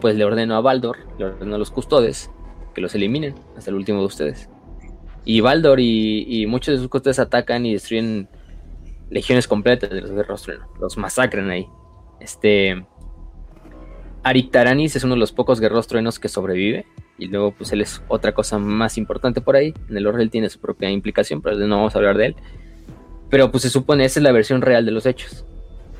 pues le ordeno a Baldor, le ordeno a los custodes que los eliminen hasta el último de ustedes. Y Baldor y, muchos de sus custodes atacan y destruyen legiones completas de los guerreros trueno, los masacran ahí. Este Taranis es uno de los pocos guerreros truenos que sobrevive y luego pues él es otra cosa más importante por ahí. En el Orgel tiene su propia implicación, pero no vamos a hablar de él. Pero pues se supone esa es la versión real de los hechos.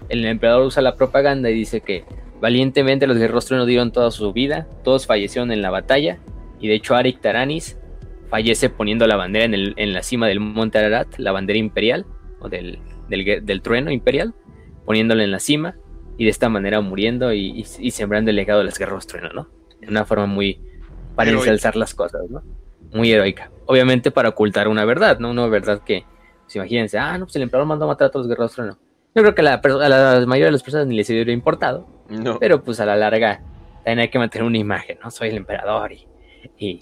El emperador usa la propaganda y dice que valientemente los guerreros truenos dieron toda su vida, todos fallecieron en la batalla Y de hecho, Arik Taranis fallece poniendo la bandera en, la cima del monte Ararat, la bandera imperial, o del, trueno imperial, poniéndola en la cima, y de esta manera muriendo y, sembrando el legado de las guerras trueno, ¿no? De una forma muy. para ensalzar las cosas, ¿no? Muy heroica. Obviamente para ocultar una verdad, ¿no? Una verdad que, pues imagínense, ah, no, pues el emperador mandó a matar a todos los guerreros trueno. Yo creo que a la, mayoría de las personas ni les hubiera importado, no. pero pues a la larga también hay que mantener una imagen, ¿no? Soy el emperador y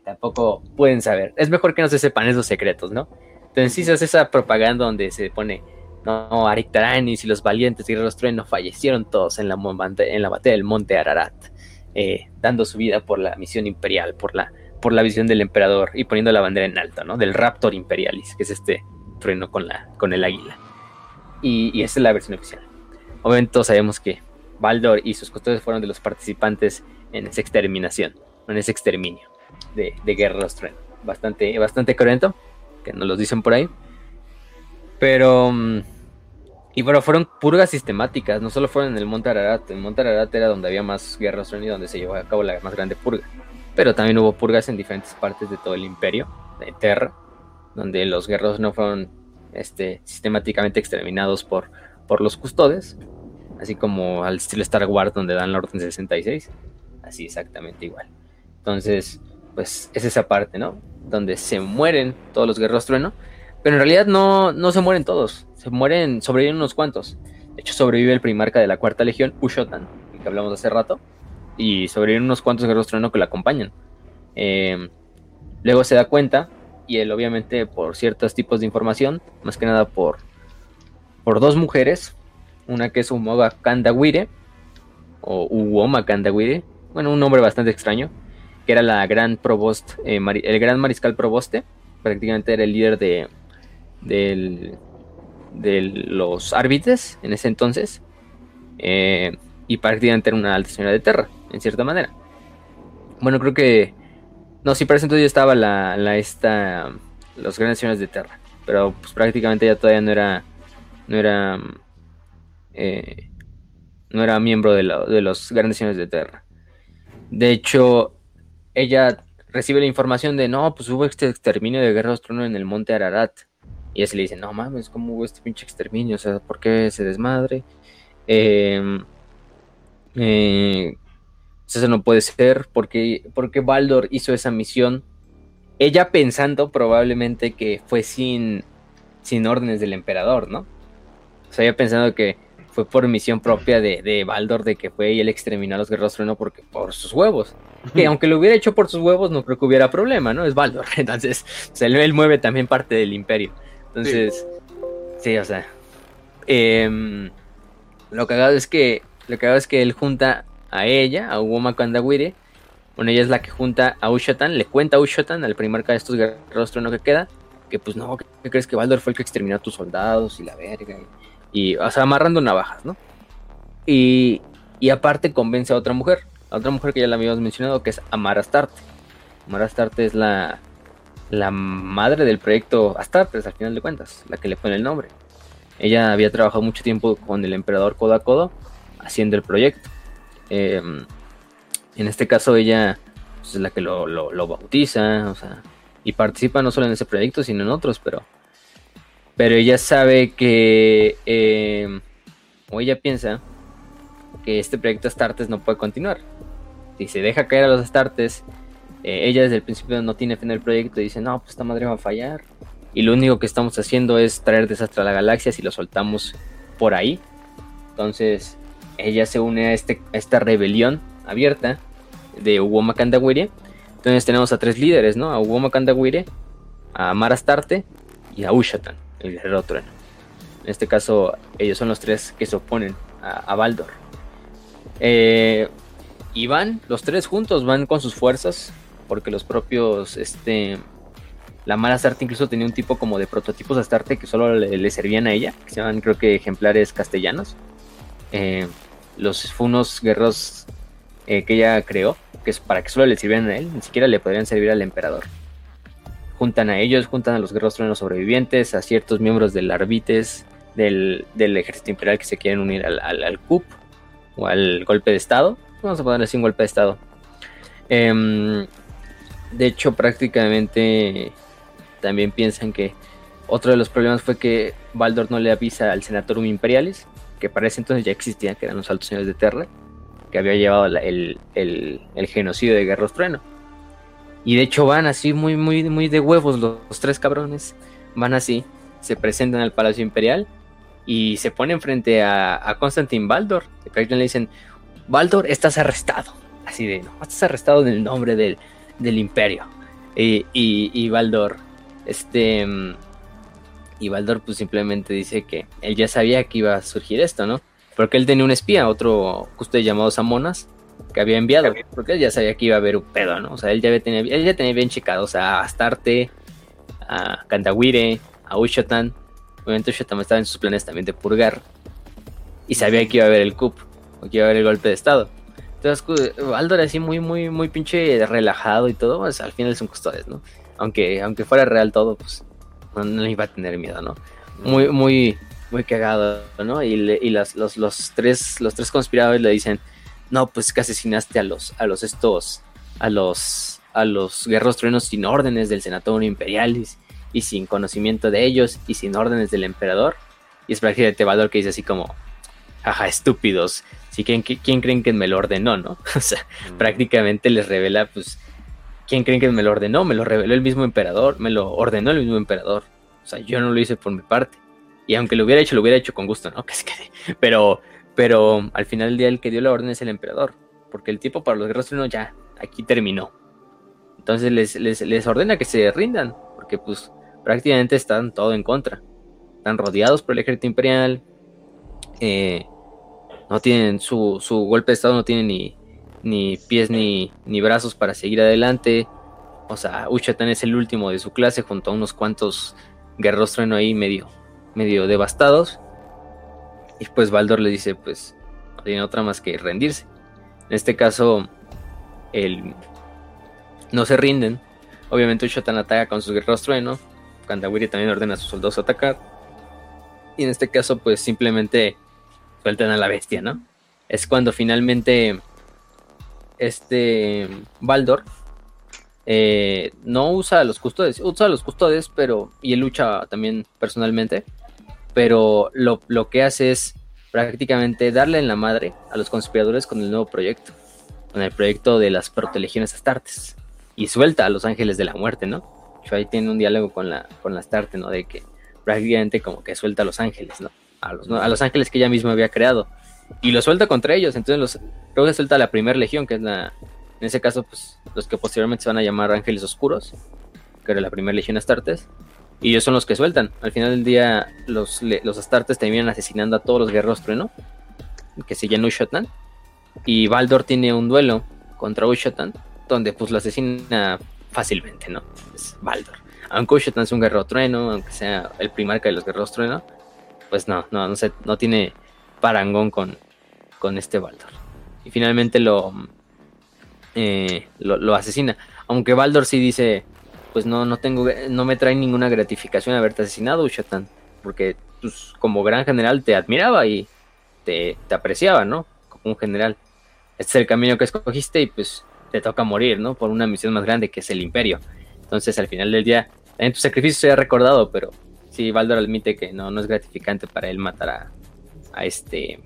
tampoco pueden saber. Es mejor que no se sepan esos secretos, ¿no? Entonces, si se hace esa propaganda donde se pone, no, Arik y los valientes guerreros trueno fallecieron todos en la, en la batalla del monte Ararat, eh, dando su vida por la misión imperial, por la, por la visión del emperador y poniendo la bandera en alto, ¿no? Del Raptor Imperialis, que es este trueno con, la, con el águila. Y, y esa es la versión oficial. Obviamente todos sabemos que Baldor y sus custodios fueron de los participantes en esa exterminación, en ese exterminio de, de Guerreros Trueno. Bastante, bastante cruento, que nos lo dicen por ahí. Pero. Mm, y bueno, fueron purgas sistemáticas, no solo fueron en el Monte Ararat. En Monte Ararat era donde había más guerras trueno y donde se llevó a cabo la más grande purga. Pero también hubo purgas en diferentes partes de todo el imperio, de Terra, donde los guerreros no fueron este, sistemáticamente exterminados por, por los custodes, así como al estilo Star Wars donde dan la Orden 66, así exactamente igual. Entonces, pues es esa parte, ¿no? Donde se mueren todos los guerreros trueno, pero en realidad no, no se mueren todos, se mueren, sobreviven unos cuantos. De hecho, sobrevive el primarca de la cuarta legión, Ushotan, que hablamos hace rato, y sobreviven unos cuantos guerreros trueno que lo acompañan. Eh, luego se da cuenta, y él obviamente por ciertos tipos de información, más que nada por, por dos mujeres, una que es Umoga Kandawire, o Uoma Kandawire, bueno, un nombre bastante extraño, que era la gran provost, eh, el gran mariscal proboste, prácticamente era el líder de, de los árbitres en ese entonces, eh, y prácticamente era una alta señora de Terra, en cierta manera. Bueno, creo que, no, sí, para ese entonces estaba la, la esta, los grandes señores de Terra, pero pues prácticamente ya todavía no era, no era, eh, no era miembro de, de los grandes señores de Terra. De hecho, ella recibe la información de, no, pues hubo este exterminio de guerreros trono en el monte Ararat. Y ella le dice, no mames, ¿cómo hubo este pinche exterminio? O sea, ¿por qué se desmadre? Eh, eh, eso no puede ser, porque, porque Baldor hizo esa misión. Ella pensando probablemente que fue sin, sin órdenes del emperador, ¿no? O sea, ella pensando que fue por misión propia de, de Baldor, de que fue y él exterminó a los guerreros trueno porque, por sus huevos. Que aunque lo hubiera hecho por sus huevos, no creo que hubiera problema, ¿no? Es Baldor. Entonces, él, mueve también parte del imperio. Entonces, sí, o sea. Em, lo cagado es que. Lo cagado es que él junta a ella, a Uoma Kandawire. Bueno, ella es la que junta a Ushotan, le cuenta a Ushotan, al primarca de estos guerreros trueno que queda, que pues no, ¿qué crees que Baldor fue el que exterminó a tus soldados y la verga? Y, o sea, amarrando navajas, ¿no? Y, y aparte convence a otra mujer, a otra mujer que ya la habíamos mencionado, que es Amara Astarte. Amara Astarte es la, la madre del proyecto Astartes, al final de cuentas, la que le pone el nombre. Ella había trabajado mucho tiempo con el emperador Koda Kodo haciendo el proyecto. Em, en este caso, ella pues, es la que lo, lo, bautiza, o sea, y participa no solo en ese proyecto, sino en otros, pero pero ella sabe que, eh, o ella piensa, que este proyecto Astartes no puede continuar. Si se deja caer a los Astartes, eh, ella desde el principio no tiene fe en el proyecto y dice, no, pues esta madre va a fallar. Y lo único que estamos haciendo es traer desastre a la galaxia si lo soltamos por ahí. Entonces, ella se une a, este, esta rebelión abierta de Uwoma Kandawire. Entonces tenemos a tres líderes, ¿no? A Uwoma Kandawire, a Marastarte y a Ushatan el guerrero trueno. En este caso, ellos son los tres que se oponen a, Baldor. Eh, y van, los tres juntos, van con sus fuerzas, porque los propios, este, la mala Astarte incluso tenía un tipo como de prototipos de Astarte que solo le, servían a ella, que se llaman creo que ejemplares castellanos. Eh, los funos guerreros eh, que ella creó, que es para que solo le sirvieran a él, ni siquiera le podrían servir al emperador juntan a ellos, juntan a los guerreros truenos sobrevivientes, a ciertos miembros del Arbites, del, ejército imperial que se quieren unir al, al, CUP o al golpe de estado. Vamos a ponerle así un golpe de estado. Em, de hecho, prácticamente también piensan que otro de los problemas fue que Baldor no le avisa al Senatorum Imperialis, que para ese entonces ya existían, que eran los altos señores de Terra, que había llevado el, genocidio de Guerros Trueno. Y de hecho van así muy, muy, muy de huevos los, tres cabrones. Van así, se presentan al Palacio Imperial y se ponen frente a, Constantin Baldor. Le dicen, Baldor, estás arrestado. Así de, no, estás arrestado en el nombre del, del imperio. Y, y, Baldor, este... Y Baldor pues simplemente dice que él ya sabía que iba a surgir esto, ¿no? Porque él tenía un espía, otro ustedes llamado Samonas, que había enviado, porque él ya sabía que iba a haber un pedo, ¿no? O sea, él ya tenía, él ya tenía bien checado, o sea, a Astarte, a Kandawire, a Ushotan. Obviamente Ushotan estaba en sus planes también de purgar. Y sabía que iba a haber el coup, o que iba a haber el golpe de estado. Entonces, Aldo era así muy, muy, muy pinche relajado y todo, pues al final son custodes, ¿no? Aunque, aunque fuera real todo, pues no, iba a tener miedo, ¿no? Muy, muy, muy cagado, ¿no? Y, y los, los, tres, los tres conspiradores le dicen, no, pues que asesinaste a los, a los estos, a los, a los guerreros truenos sin órdenes del Senatorio Imperialis y sin conocimiento de ellos y sin órdenes del emperador. Y es prácticamente Valor que dice así como, ajá, estúpidos, ¿sí, ¿quién, ¿quién creen que me lo ordenó, no? o sea, mm. prácticamente les revela, pues, ¿quién creen que me lo ordenó? Me lo reveló el mismo emperador, me lo ordenó el mismo emperador. O sea, yo no lo hice por mi parte. Y aunque lo hubiera hecho, lo hubiera hecho con gusto, ¿no? Pero, pero al final del día el que dio la orden es el emperador. Porque el tiempo para los guerreros no ya, aquí terminó. Entonces les, les, ordena que se rindan. Porque pues prácticamente están todo en contra. Están rodeados por el ejército imperial. Eh, no tienen su, su, golpe de estado, no tiene ni, ni pies ni, ni brazos para seguir adelante. O sea, Uchatan es el último de su clase junto a unos cuantos guerreros trueno ahí medio medio devastados. Y pues Baldor le dice, pues no tiene otra más que rendirse. En este caso, el... no se rinden. Obviamente Ushotan ataca con sus guerreros trueno. Kandawiri también ordena a sus soldados atacar. Y en este caso, pues simplemente sueltan a la bestia, ¿no? Es cuando finalmente este Baldor eh, no usa a los custodes, usa a los custodes, pero y él lucha también personalmente, pero lo, que hace es prácticamente darle en la madre a los conspiradores con el nuevo proyecto, con el proyecto de las protolegiones astartes, y suelta a los ángeles de la muerte, ¿no? ahí tiene un diálogo con la, con Astarte, ¿no? De que prácticamente como que suelta a los ángeles, ¿no? A los, a los ángeles que ella misma había creado. Y lo suelta contra ellos, entonces los, luego se suelta a la primera legión, que es la, en ese caso, pues los que posteriormente se van a llamar ángeles oscuros, que era la primera legión Astartes, y ellos son los que sueltan. Al final del día, los, los Astartes terminan asesinando a todos los guerreros trueno, que se llaman Ushotan. Y Baldor tiene un duelo contra Ushotan, donde pues lo asesina fácilmente, ¿no? Es Baldor. Aunque Ushotan es un guerrero trueno, aunque sea el primarca de los guerreros trueno, pues no, no, no, sé, no tiene parangón con, con este Baldor. Y finalmente lo, eh, lo, lo, asesina. Aunque Baldor sí dice, pues no, no tengo, no me trae ninguna gratificación haberte asesinado, Ushatan, porque pues, como gran general te admiraba y te, apreciaba, ¿no? Como un general. Este es el camino que escogiste y pues te toca morir, ¿no? Por una misión más grande que es el imperio. Entonces al final del día, en tu sacrificio se ha recordado, pero sí, Baldor admite que no, no es gratificante para él matar a, a este,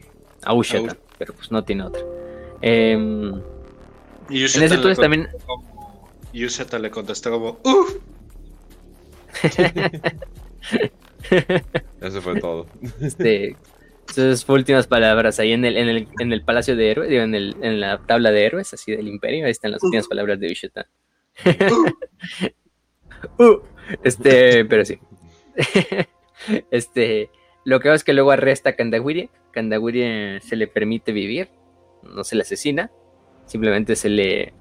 a Ushatan, pero pues no tiene otra. Eh, en ese entonces también... Yuseta le contestó como, ¡Uf! Eso fue todo. Este, sus últimas palabras ahí en el, en el, en el Palacio de Héroes, en, el, en la tabla de héroes, así del Imperio, ahí están las últimas palabras de Yuseta. Uh, este, pero sí. este, lo que hago es que luego arresta a Kandawiri. Kandawiri se le permite vivir, no se le asesina, simplemente se le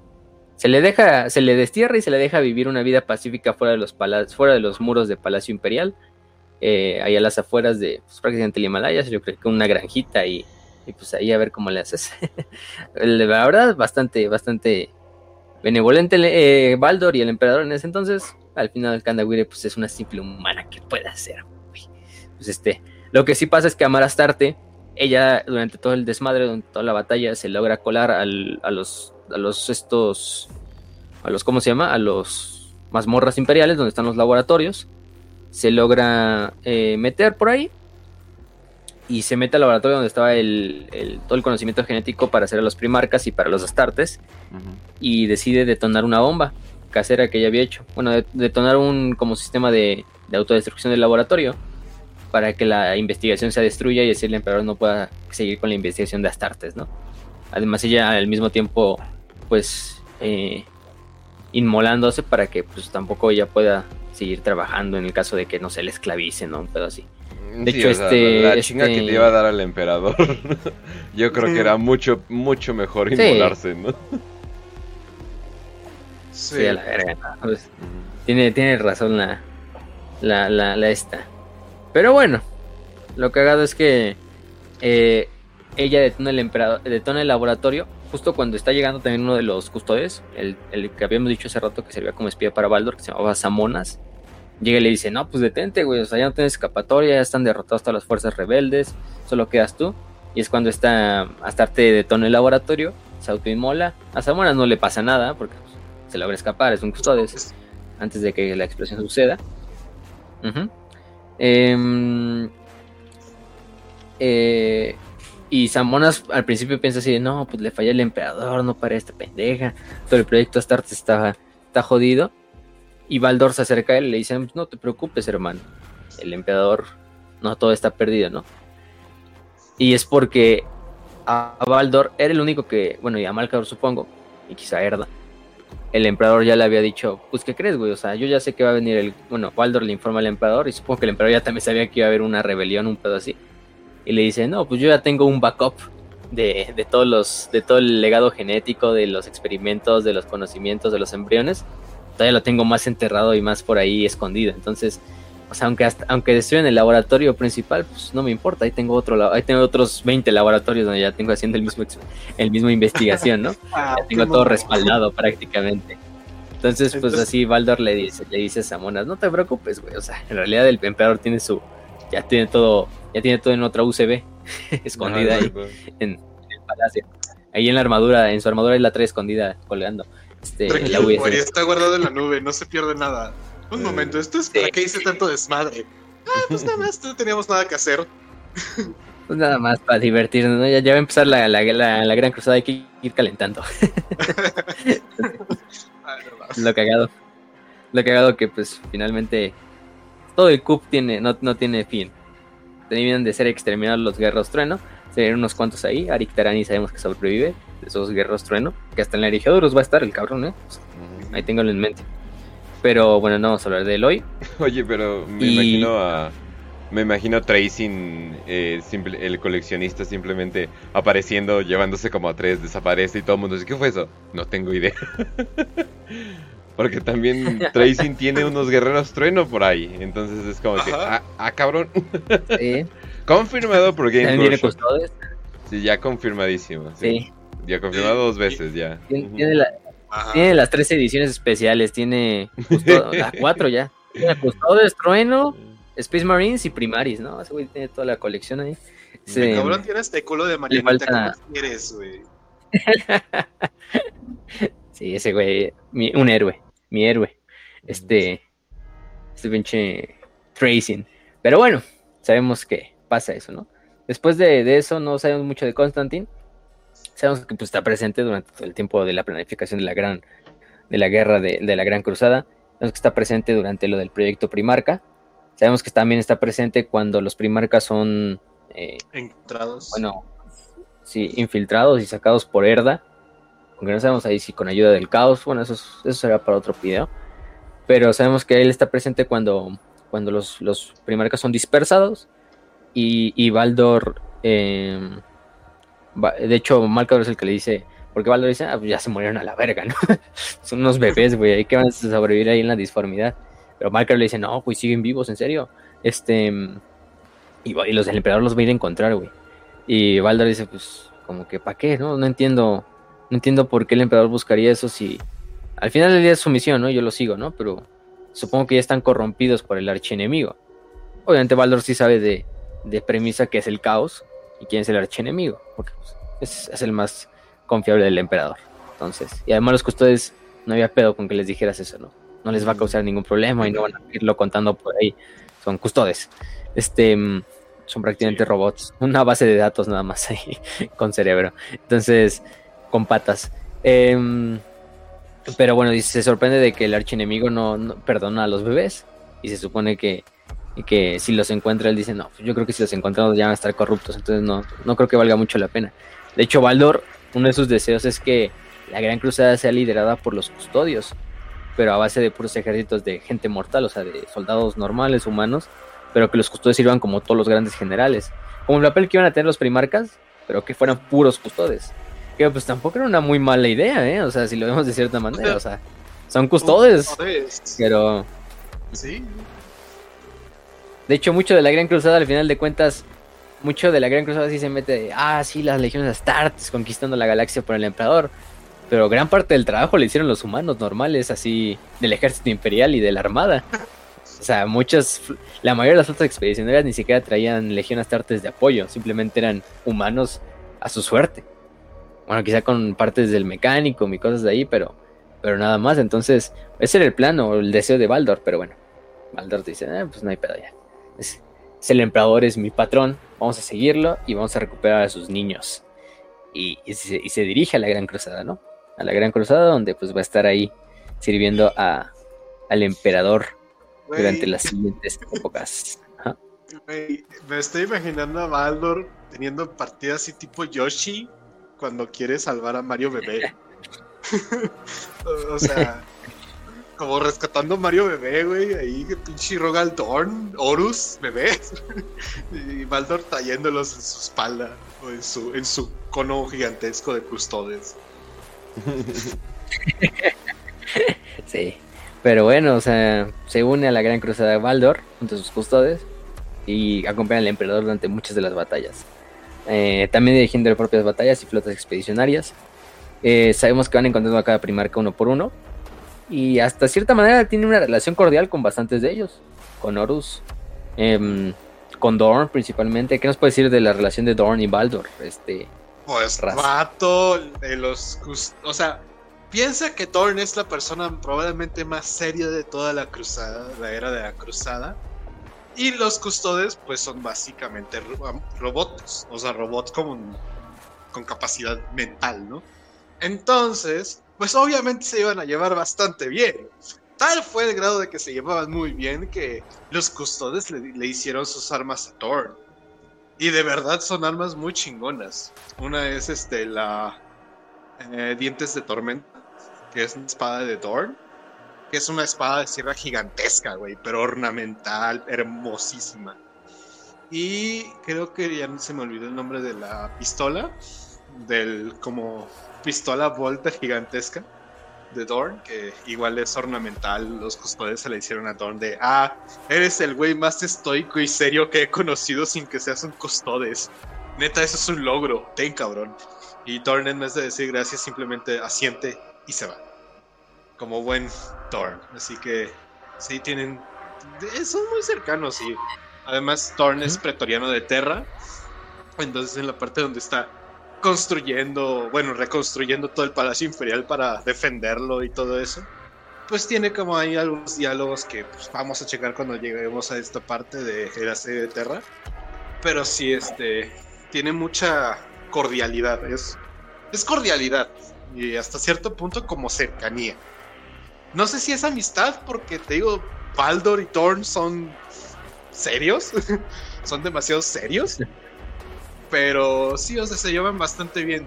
se le deja, se le destierra y se le deja vivir una vida pacífica fuera de los fuera de los muros de Palacio Imperial, eh, ahí a las afueras de pues, prácticamente el Himalaya, yo creo que una granjita y, pues ahí a ver cómo le haces. la verdad, bastante, bastante benevolente eh, Baldor y el emperador en ese entonces. Al final Kandawire pues es una simple humana que puede hacer. Pues este, lo que sí pasa es que Amar Astarte, ella durante todo el desmadre, durante toda la batalla, se logra colar al, a los a los estos a los, ¿cómo se llama? A los mazmorras imperiales, donde están los laboratorios. Se logra eh, meter por ahí. Y se mete al laboratorio donde estaba el, el- todo el conocimiento genético para hacer a los primarcas y para los astartes. Y decide detonar una bomba casera que ya había hecho. Bueno, de- detonar un como sistema de, de autodestrucción del laboratorio para que la investigación se destruya y así el emperador no pueda seguir con la investigación de Astartes, ¿no? Además ella al mismo tiempo, pues, eh, inmolándose para que pues tampoco ella pueda seguir trabajando en el caso de que no se le esclavice, ¿no? Un pedo así. De Sí, hecho, o sea, este- la chinga que este- le iba a dar al emperador, yo creo que era mucho, mucho mejor Sí. inmolarse, ¿no? Sí. Sí, a la verga, ¿no? Pues, tiene, tiene razón la, la, la, la esta. Pero bueno, lo cagado es que eh, ella detona el emperador, detona el laboratorio justo cuando está llegando también uno de los custodes, el, el que habíamos dicho hace rato que servía como espía para Baldur, que se llamaba Samonas. Llega y le dice, no, pues detente, güey, o sea, ya no tienes escapatoria, ya están derrotadas todas las fuerzas rebeldes, solo quedas tú. Y es cuando está Astarte detona el laboratorio, se autoinmola. A Samonas no le pasa nada, porque pues, se logra escapar, es un custodes antes de que la explosión suceda. Ujú. Em, eh, y Samonas al principio piensa así, no, pues le fallé el emperador, no para esta pendeja, todo el proyecto Astarte está, está jodido. Y Baldor se acerca a él y le dice, no te preocupes hermano, el emperador, no todo está perdido, ¿no? Y es porque a Baldor era el único que, bueno, y a Malcador supongo, y quizá a Erda, el emperador ya le había dicho, pues ¿qué crees, güey? O sea, yo ya sé que va a venir el, bueno, Baldor le informa al emperador y supongo que el emperador ya también sabía que iba a haber una rebelión, un pedo así. Y le dice, no, pues yo ya tengo un backup de, de todos los, de todo el legado genético, de los experimentos, de los conocimientos, de los embriones. Todavía lo tengo más enterrado y más por ahí escondido. Entonces, o sea, aunque, hasta- aunque destruyan el laboratorio principal, pues no me importa. Ahí tengo otro, ahí tengo otros 20 laboratorios donde ya tengo haciendo el mismo, el mismo investigación, ¿no? Ah, Ya tengo todo respaldado prácticamente. Entonces, pues Entonces- así Baldor le dice, le dice a Samonas, no te preocupes, güey. O sea, en realidad el emperador tiene su, ya tiene todo, ya tiene todo en otra UCB, escondida ahí en, en el palacio. Ahí en la armadura, en su armadura ahí la trae escondida, colgando. Este, la USB. Está guardado en la nube, no se pierde nada. Un Eh, momento, ¿esto es sí. para qué hice tanto desmadre? Ah, pues nada más, no teníamos nada que hacer. Pues nada más para divertirnos, ¿no? Ya, ya va a empezar la, la, la- la gran cruzada, hay que ir calentando. No. Lo cagado. Lo cagado que pues finalmente todo el CUP tiene, no, no tiene fin. Terminan de ser exterminados los guerreros trueno. Se ven unos cuantos ahí. Arik Tarani sabemos que sobrevive de esos guerreros trueno. Que hasta en la Erigeodorus va a estar el cabrón, ¿eh? Ahí tengo en mente. Pero bueno, no vamos a hablar de él hoy. Oye, pero me Y- imagino a. Me imagino tracing, eh, simple- el coleccionista simplemente apareciendo, llevándose como a tres, desaparece y todo el mundo dice, ¿qué fue eso? No tengo idea. Porque también Tracing tiene unos guerreros trueno por ahí. Entonces es como que, ah, ah, cabrón. Sí. Confirmado por Game También tiene Workshop. custodes. Sí, ya confirmadísimo. Sí. Sí. Ya confirmado dos veces ya. Tiene, tiene la- Ajá. tiene las tres ediciones especiales. Tiene custo- las cuatro ya. Tiene custodes, trueno, Space Marines y Primaris, ¿no? Ese güey tiene toda la colección ahí. Sí. El cabrón tiene este culo de marianita. falta- ¿Cómo quieres, güey? Sí, ese güey, mi- un héroe, mi héroe. Este, este pinche Tracing. Pero bueno, sabemos que pasa eso, ¿no? Después de, de eso, no sabemos mucho de Constantine. Sabemos que pues, está presente durante todo el tiempo de la planificación de la gran, de la guerra de, de la Gran Cruzada. Sabemos que está presente durante lo del proyecto Primarca. Sabemos que también está presente cuando los Primarcas son eh, Encontrados. bueno, sí, infiltrados y sacados por Herda. Aunque no sabemos ahí si con ayuda del caos. Bueno, eso, es- eso será para otro video. Pero sabemos que él está presente cuando, cuando los, los primarcas son dispersados. Y, y Baldor. va- de hecho, Malcador es el que le dice. Porque Baldor dice, ah, pues ya se murieron a la verga, ¿no? son unos bebés, güey. ¿Qué van a sobrevivir ahí en la disformidad? Pero Malcador le dice, no, pues siguen vivos, en serio. Este. Y, y los del emperador los va a ir a encontrar, güey. Y Baldor dice, pues, como que, ¿para qué? No, no entiendo. No entiendo por qué el emperador buscaría eso si. Al final del día es su misión, ¿no? Yo lo sigo, ¿no? Pero supongo que ya están corrompidos por el archienemigo. Obviamente Baldor sí sabe de, de premisa que es el caos y quién es el archienemigo. Porque pues, es, es el más confiable del emperador. Entonces, y además los custodes no había pedo con que les dijeras eso, ¿no? No les va a causar ningún problema y no van a irlo contando por ahí. Son custodes. Este, son prácticamente robots. Una base de datos nada más ahí, con cerebro. Entonces, con patas. Em, pero bueno, se sorprende de que el archienemigo no, perdona a los bebés. Y se supone que, que si los encuentra, él dice, no, yo creo que si los encontramos ya van a estar corruptos. Entonces no, no creo que valga mucho la pena. De hecho, Baldor, uno de sus deseos es que la Gran Cruzada sea liderada por los custodios, pero a base de puros ejércitos de gente mortal, o sea, de soldados normales, humanos, pero que los custodios sirvan como todos los grandes generales. Como el papel que iban a tener los primarcas, pero que fueran puros custodes. Que pues tampoco era una muy mala idea, ¿eh? O sea, si lo vemos de cierta manera, o sea, son custodes, pero... Sí. De hecho, mucho de la Gran Cruzada, al final de cuentas, mucho de la Gran Cruzada sí se mete, ah, sí, las legiones Astartes conquistando la galaxia por el emperador. Pero gran parte del trabajo le hicieron los humanos normales, así, del ejército imperial y de la armada. O sea, muchas, la mayoría de las otras expedicionarias ni siquiera traían legiones Astartes de apoyo, simplemente eran humanos a su suerte. Bueno, quizá con partes del mecánico y cosas de ahí, pero, pero nada más. Entonces, ese era el plan o el deseo de Baldor, pero bueno. Baldor dice, eh, pues no hay pedo ya. Es, el emperador, es mi patrón, vamos a seguirlo y vamos a recuperar a sus niños. Y, se, dirige a la Gran Cruzada, ¿no? A la Gran Cruzada donde pues va a estar ahí sirviendo a, al emperador durante las siguientes épocas. me estoy imaginando a Baldor teniendo partidas así tipo Yoshi cuando quiere salvar a Mario Bebé. o sea, como rescatando a Mario Bebé, güey. Ahí pinche Rogal Dorn, Horus, bebé. y Baldor trayéndolos en su espalda o en su, en su cono gigantesco de custodes. sí. Pero bueno, o sea, se une a la gran cruzada de Baldor junto a sus custodes y acompaña al emperador durante muchas de las batallas. Eh, también dirigiendo propias batallas y flotas expedicionarias. Eh, sabemos que van encontrando a cada primarca uno por uno. Y hasta cierta manera tiene una relación cordial con bastantes de ellos. Con Horus, em, con Dorn principalmente. ¿Qué nos puede decir de la relación de Dorn y Baldur? Este, pues rato de los... O sea, piensa que Dorn es la persona probablemente más seria de toda la cruzada, la era de la cruzada. Y los custodes, pues son básicamente robots, o sea, robots con, con capacidad mental, ¿no? Entonces, pues obviamente se iban a llevar bastante bien. Tal fue el grado de que se llevaban muy bien que los custodes le, hicieron sus armas a Thor. Y de verdad son armas muy chingonas. Una es este la eh, Dientes de Tormenta, que es una espada de Thor que es una espada de sierra gigantesca, güey, pero ornamental, hermosísima. Y creo que ya se me olvidó el nombre de la pistola, del como pistola Volta gigantesca de Dorn, que igual es ornamental. Los custodios se le hicieron a Dorn de, ah, eres el güey más estoico y serio que he conocido sin que seas un custodes. Neta, eso es un logro, ten cabrón. Y Dorn en vez de decir gracias simplemente asiente y se va como buen Thorn. Así que sí tienen. Son muy cercanos y además Thorn es pretoriano de Terra. Entonces en la parte donde está construyendo, bueno, reconstruyendo todo el palacio imperial para defenderlo y todo eso. Pues tiene como ahí algunos diálogos que pues, vamos a checar cuando lleguemos a esta parte de la serie de Terra. Pero sí, este, tiene mucha cordialidad. Es, es cordialidad y hasta cierto punto como cercanía. No sé si es amistad, porque te digo, Baldor y Thorn son serios. son demasiado serios. Pero sí, o sea, se llevan bastante bien.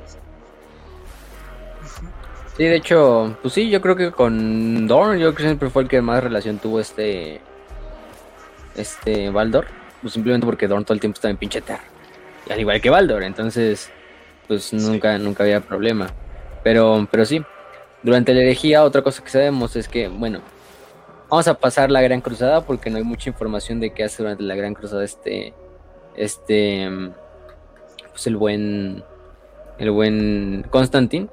Sí, de hecho, pues sí, yo creo que con Dorn, yo creo que siempre fue el que más relación tuvo este. Este Baldor. Pues simplemente porque Dorn todo el tiempo estaba en pinche terra. Y al igual que Baldor, entonces, pues nunca, nunca había problema. Pero, pero sí, durante la herejía, otra cosa que sabemos es que, bueno, vamos a pasar la Gran Cruzada porque no hay mucha información de qué hace durante la Gran Cruzada este, este, pues el buen, el buen Constantin.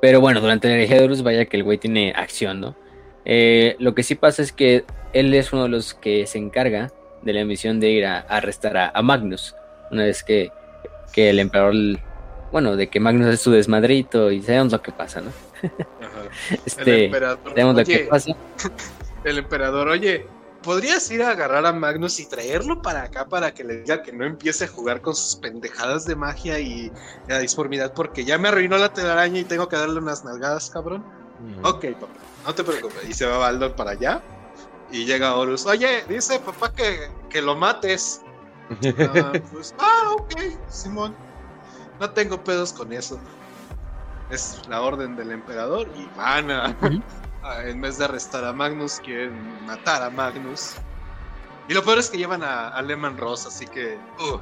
Pero bueno, durante la herejía de Horus, vaya que el güey tiene acción, ¿no? Eh, lo que sí pasa es que él es uno de los que se encarga de la misión de ir a, arrestar a, Magnus. Una vez que, que el emperador, bueno, de que Magnus es su desmadrito y sabemos lo que pasa, ¿no? Este, tenemos lo que pasa. El emperador, oye, ¿podrías ir a agarrar a Magnus y traerlo para acá para que le diga que no empiece a jugar con sus pendejadas de magia y la disformidad? Porque ya me arruinó la telaraña y tengo que darle unas nalgadas, cabrón. Ok, papá, no te preocupes. Y se va Baldor para allá. Y llega Horus. Oye, dice papá que, que lo mates. Ah, pues, ah, ok, Simón. No tengo pedos con eso. Es la orden del emperador y van a, en vez de arrestar a Magnus, quieren matar a Magnus. Y lo peor es que llevan a, a Lehman Ross, así que uh,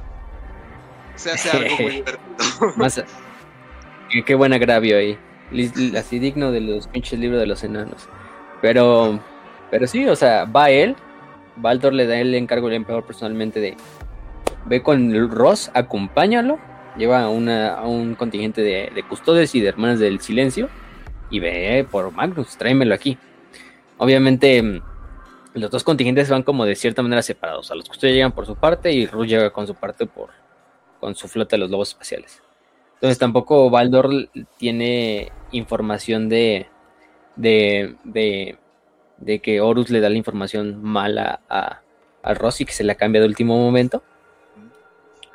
se hace algo muy divertido. qué, buen agravio ahí. Así digno de los pinches libros de los enanos. Pero, pero sí, o sea, va él. Baldor le da el encargo al emperador personalmente de ve con Ross, acompáñalo. Lleva a, un contingente de, de custodios y de hermanas del silencio y ve por Magnus, tráemelo aquí. Obviamente, mm, los dos contingentes van como de cierta manera separados. Sea, los custodios llegan por su parte y Rush llega con su parte por con su flota de los lobos espaciales. Entonces tampoco Baldor tiene información de, de, de, de que Horus le da la información mala a, a Ross y que se la cambia de último momento.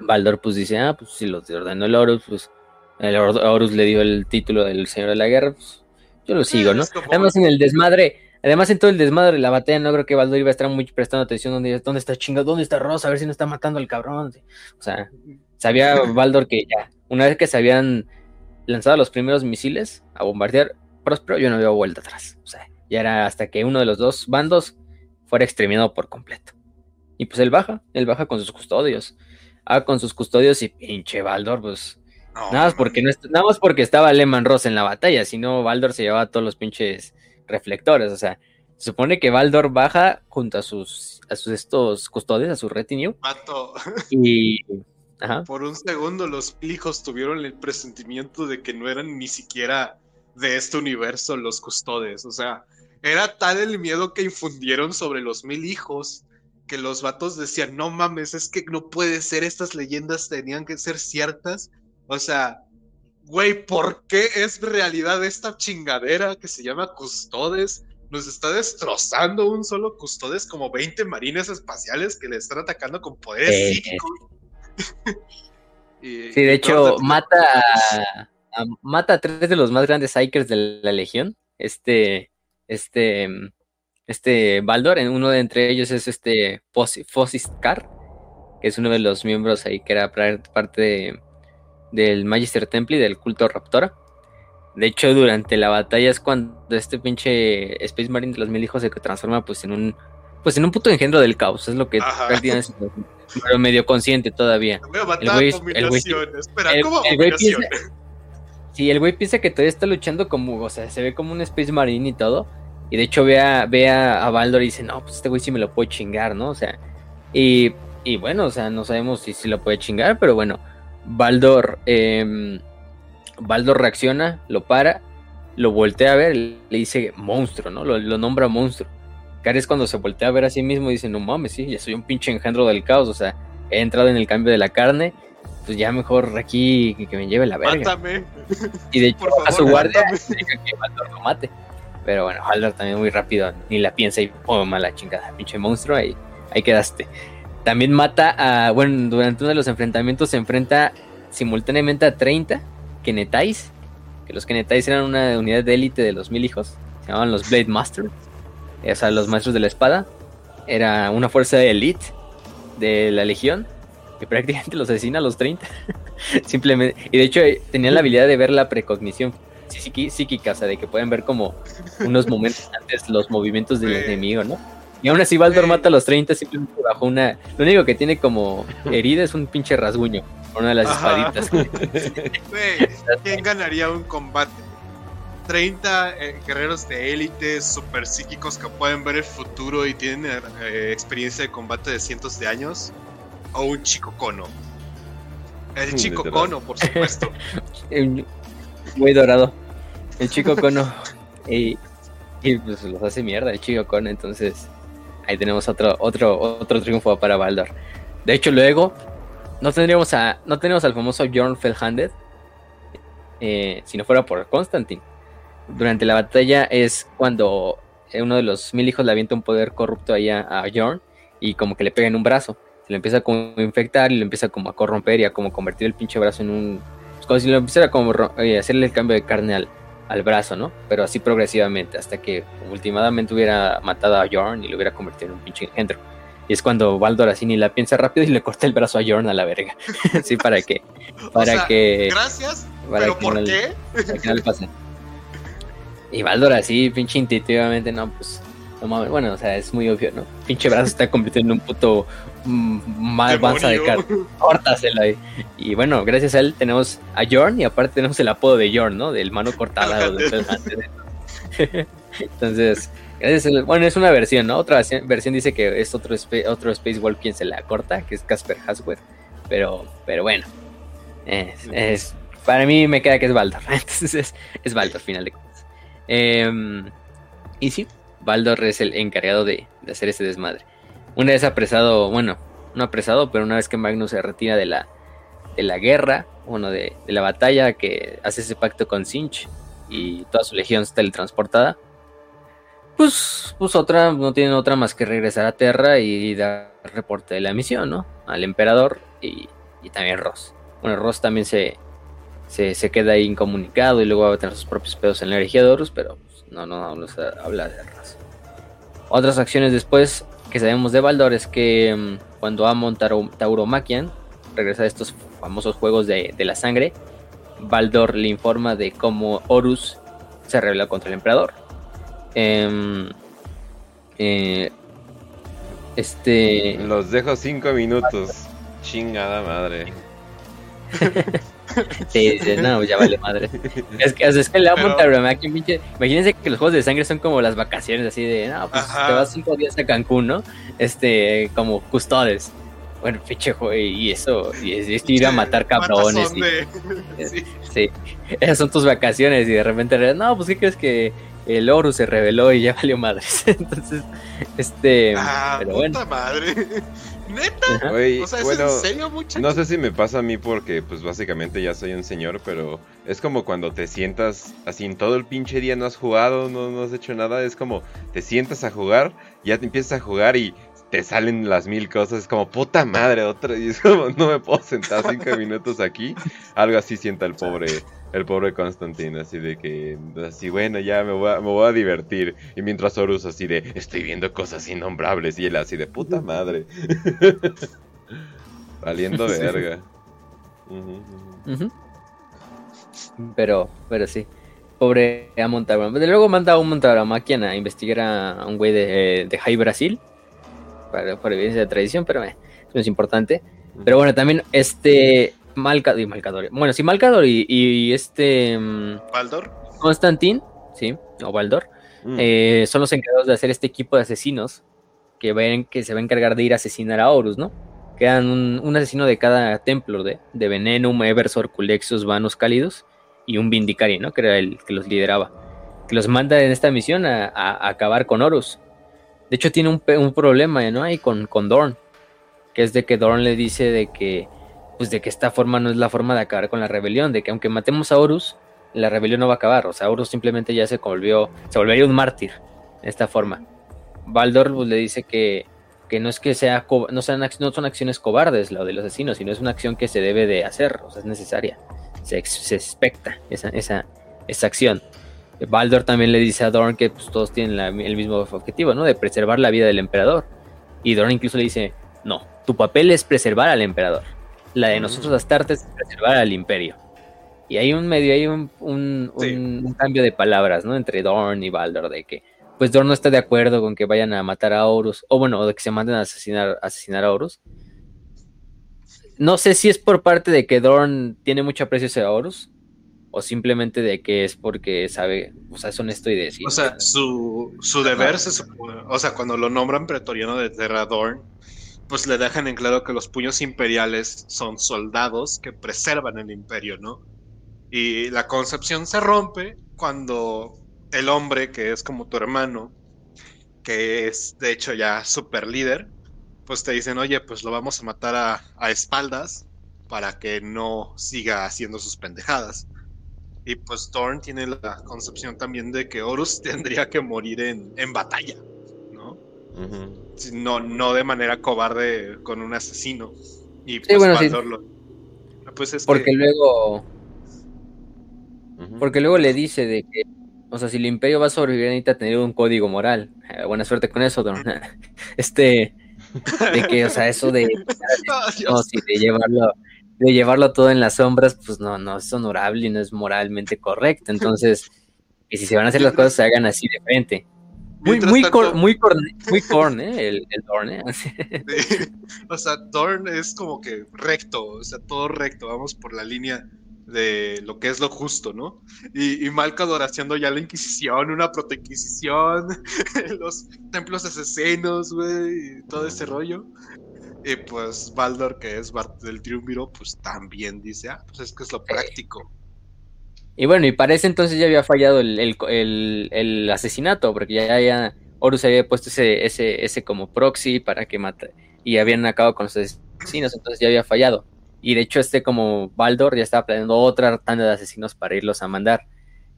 Baldor pues dice, ah, pues si los ordenó el Horus, pues el Horus le dio el título del Señor de la Guerra, pues yo lo sigo, ¿no? Además, en el desmadre, además en todo el desmadre de la batalla, no creo que Baldor iba a estar muy prestando atención dónde, dónde está chingado, dónde está Rosa, a ver si no está matando al cabrón. O sea, sabía Baldor que ya, una vez que se habían lanzado los primeros misiles a bombardear Próspero, yo no había vuelta atrás. O sea, ya era hasta que uno de los dos bandos fuera exterminado por completo. Y pues él baja, él baja con sus custodios. Ah, con sus custodios y pinche Baldor, pues nada, más porque no nada más porque estaba Lehman Ross en la batalla, si no, Baldor se llevaba todos los pinches reflectores. O sea, se supone que Baldor baja junto a sus, a sus estos custodios, a su retinue. Mato. Y. Por un segundo, los hijos tuvieron el presentimiento de que no eran ni siquiera de este universo los custodes. O sea, era tal el miedo que infundieron sobre los mil hijos que los vatos decían: No mames, es que no puede ser, estas leyendas tenían que ser ciertas o sea, güey, ¿por qué es realidad esta chingadera que se llama Custodes? Nos está destrozando un solo Custodes como 20 marines espaciales que le están atacando con poderes eh. psíquicos. sí, de hecho, mata a, mata a tres de los más grandes Psykers de la Legión. Este, este, este Baldor, uno de entre ellos es este Fossiskar, que es uno de los miembros ahí que era parte de del Magister Temple y del culto Raptora. De hecho, durante la batalla es cuando este pinche Space Marine de los mil hijos se transforma pues en un pues en un puto engendro del caos, es lo que prácticamente pero medio consciente todavía. el güey, el güey, Espera, ¿cómo el, güey piensa, sí, el güey piensa que todavía está luchando como, o sea, se ve como un Space Marine y todo. Y de hecho ve a, ve a, Baldor y dice, no, pues este güey sí me lo puede chingar, ¿no? O sea, y, y bueno, o sea, no sabemos si, si lo puede chingar, pero bueno, Baldor, eh, Baldor reacciona, lo para, lo voltea a ver, le dice monstruo, ¿no? Lo, nombra monstruo. Cares cuando se voltea a ver a sí mismo dice, no mames, sí, ya soy un pinche engendro del caos, o sea, he entrado en el cambio de la carne, pues ya mejor aquí que, me lleve la verga. Mátame. Y de hecho a su guardia dice que Baldor lo mate. Pero bueno, Baldor también muy rápido, ni la piensa y oh, mala chingada, pinche monstruo, ahí, ahí quedaste. También mata a, bueno, durante uno de los enfrentamientos se enfrenta simultáneamente a 30 Kenetais, que los Kenetais eran una unidad de élite de los mil hijos, se llamaban los Blade Masters, o sea, los maestros de la espada. Era una fuerza de elite de la legión que prácticamente los asesina a los 30. Simplemente, y de hecho eh, tenían la habilidad de ver la precognición psíquica, o sea, de que pueden ver como unos momentos antes los movimientos del enemigo, ¿no? Y aún así Baldor mata a los 30 simplemente bajo una... Lo único que tiene como herida es un pinche rasguño. Una de las espaditas. ¿Quién ganaría un combate? 30 eh, guerreros de élite super psíquicos que pueden ver el futuro y tienen eh, experiencia de combate de cientos de años. O un chico cono. El chico cono, por supuesto. Muy dorado. El chico cono. y, y pues los hace mierda el chico cono, entonces ahí tenemos otro, otro, otro triunfo para Baldor. De hecho, luego no tendríamos a, no tenemos al famoso Bjorn Feldhanded eh, si no fuera por Constantine. durante la batalla es cuando uno de los mil hijos le avienta un poder corrupto ahí a, a Jorn y como que le pega en un brazo. Se lo empieza como a infectar y lo empieza como a corromper y a como convertir el pinche brazo en un... Es como si lo empezara como eh, hacerle el cambio de carne al, al brazo, ¿no? Pero así progresivamente, hasta que últimamente hubiera matado a Jorn y lo hubiera convertido en un pinche engendro. Y es cuando Baldor así ni la piensa rápido y le corta el brazo a Jorn a la verga. sí, para que. Para O sea, que. Gracias, para pero que ¿por no le- qué? para que no le pase. Y Baldor así, pinche intuitivamente, no, pues. No mames, bueno, o sea, es muy obvio, ¿no? Pinche brazo está convirtiendo en un puto mal panza de Demonio. carne. Córtaselo ahí. Y bueno, gracias a él tenemos a Jorn y aparte tenemos el apodo de Jorn, ¿no? Del mano cortada. Entonces, gracias a bueno, es una versión, ¿no? Otra versión- dice que es otro, otro Space Wolf quien se la corta, que es Casper Haswell. Pero, pero bueno, es, es- para mí me queda que es Baldor. Entonces es, es Baldor, final de cuentas. Em, y sí, Baldor es el encargado de, de hacer este desmadre. Una vez apresado, bueno, no apresado, pero una vez que Magnus se retira de la, de la guerra, bueno, de, la batalla, que hace ese pacto con Sinch y toda su legión está teletransportada, pues, pues otra, no tienen otra más que regresar a Terra y dar reporte de la misión, ¿no? Al emperador y, y también Ross. Bueno, Ross también se, se, se queda ahí incomunicado y luego va a tener sus propios pedos en la Horus, pero pues, no, no, se habla de Ross. Otras acciones después que sabemos de Baldor es que mm, cuando Amon Taro- Tauromachian regresa de estos famosos juegos de, de la sangre, Baldor le informa de cómo Horus se rebela contra el emperador. Em, eh, este. Los dejo cinco minutos. Chingada madre. Sí, dice, no, ya vale madre. Es que, o sea, es que le da Pero- Tauromachian, pinche. Imagínense que los juegos de sangre son como las vacaciones, así de, no, pues Ajá. te vas cinco días a Cancún, ¿no? Este, como custodes. Bueno, pinche y eso, y es, es ir a matar cabrones. Y, de- sí. Sí, esas son tus vacaciones y de repente, no, pues ¿qué crees que el Oro se reveló y ya valió madres? Entonces, este, Ah, pero puta bueno. madre. Neta, o sea, ¿es bueno, en serio, muchachos? no sé si me pasa a mí porque pues básicamente ya soy un señor, pero es como cuando te sientas así en todo el pinche día no has jugado, no, no has hecho nada, es como te sientas a jugar, ya te empiezas a jugar y te salen las mil cosas, es como puta madre, otra, y es como no me puedo sentar cinco minutos aquí, algo así sienta el pobre, el pobre Constantine, así de que, así bueno, ya me voy a, me voy a divertir, y mientras Horus así de, estoy viendo cosas innombrables, y él así de puta madre. Valiendo Sí. verga. Pero, pero sí. Pobre Tauromachian. Luego manda a un Montauramaquian a investigar a un güey de, de High Brasil. Para, por evidencia de tradición, pero eh, no es importante. Pero bueno, también este Malcador y Malcador. Bueno, sí, Malcador y, y este mm, Baldor. Constantin, sí, o Baldor, Mm. eh, son los encargados de hacer este equipo de asesinos que ven que se va a encargar de ir a asesinar a Horus, ¿no? Quedan un, un asesino de cada templo de, de Venenum, Eversor, Culexus, Vanos Cálidos y un Vindicari, ¿no? Que era el que los lideraba. Que los manda en esta misión a, a- a acabar con Horus. De hecho, tiene un, un problema, ¿no? Ahí con, con Dorn. Que es de que Dorn le dice de que, pues de que esta forma no es la forma de acabar con la rebelión. De que aunque matemos a Horus, la rebelión no va a acabar. O sea, Horus simplemente ya se volvió, se volvería un mártir de esta forma. Baldor pues, le dice que, que no es que sea no, sean, no son acciones cobardes lo de los asesinos, sino es una acción que se debe de hacer, o sea, es necesaria. Se, se expecta esa, esa, esa acción. Baldor también le dice a Dorn que pues, todos tienen la- el mismo objetivo, ¿no? De preservar la vida del emperador. Y Dorn incluso le dice, no, tu papel es preservar al emperador. La de Mm. nosotros Astartes es preservar al imperio. Y hay un medio, hay un, un, Sí. un- un cambio de palabras, ¿no? Entre Dorn y Baldor, de que pues Dorn no está de acuerdo con que vayan a matar a Horus, o bueno, de que se manden a asesinar, a asesinar a Horus. No sé si es por parte de que Dorn tiene mucho aprecio hacia Horus, o simplemente de que es porque sabe, o sea, es honesto y decir. O sea, su, su deber se supone, o sea, cuando lo nombran pretoriano de Terradorn, pues le dejan en claro que los puños imperiales son soldados que preservan el imperio, ¿no? Y la concepción se rompe cuando el hombre, que es como tu hermano, que es de hecho ya super líder, pues te dicen, oye, pues lo vamos a matar a, a espaldas para que no siga haciendo sus pendejadas. Y pues Thorn tiene la concepción también de que Horus tendría que morir en, en batalla, ¿no? no, no de manera cobarde con un asesino. Y pues Baldur Pues es Porque luego... Porque luego le dice de que o sea, si el imperio va a sobrevivir, necesita tener un código moral. Eh, buena suerte con eso, don. Este, de que, o sea, eso de, no, sí, de llevarlo, de llevarlo todo en las sombras, pues no, no es honorable y no es moralmente correcto. Entonces, que si se van a hacer las cosas, se hagan así de frente. Muy, muy, muy, muy corn, ¿eh? El, el Dorn, ¿eh? O sea, Dorn es como que recto, o sea, todo recto, vamos por la línea de lo que es lo justo, ¿no? Y, y Malcador haciendo ya la Inquisición, una protoinquisición, los templos asesinos, güey, y todo ese rollo. Y pues Baldor, que es del Triunviro, pues también dice, ah, pues es que es lo práctico. Y bueno, y parece entonces ya había fallado el, asesinato, porque ya, ya Horus había puesto ese, ese, ese como proxy para que mate, y habían acabado con los asesinos, entonces ya había fallado. Y de hecho, este como Baldor ya estaba planeando otra tanda de asesinos para irlos a mandar.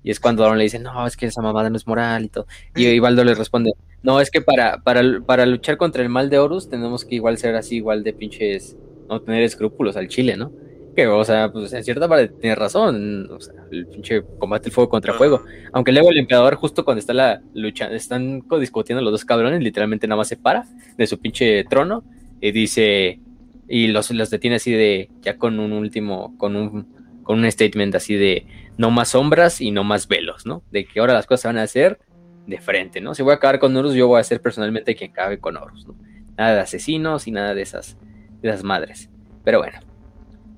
Y es cuando Aaron le dice, no, es que esa mamada no es moral y todo. Y, Baldor le responde, no, es que para, para, para luchar contra el mal de Horus tenemos que igual ser así, igual de pinches, no tener escrúpulos al chile, ¿no? Que, o sea, pues en cierta parte tiene razón. O sea, el pinche combate el fuego contra fuego. Aunque luego el emperador, justo cuando está la lucha, están discutiendo los dos cabrones, literalmente nada más se para de su pinche trono y dice, y los, los detiene así de, ya con un último, con un, con un statement así de no más sombras y no más velos, ¿no? De que ahora las cosas se van a hacer de frente, ¿no? Si voy a acabar con Horus, yo voy a ser personalmente quien acabe con Horus, ¿no? Nada de asesinos y nada de esas, de esas madres. Pero bueno,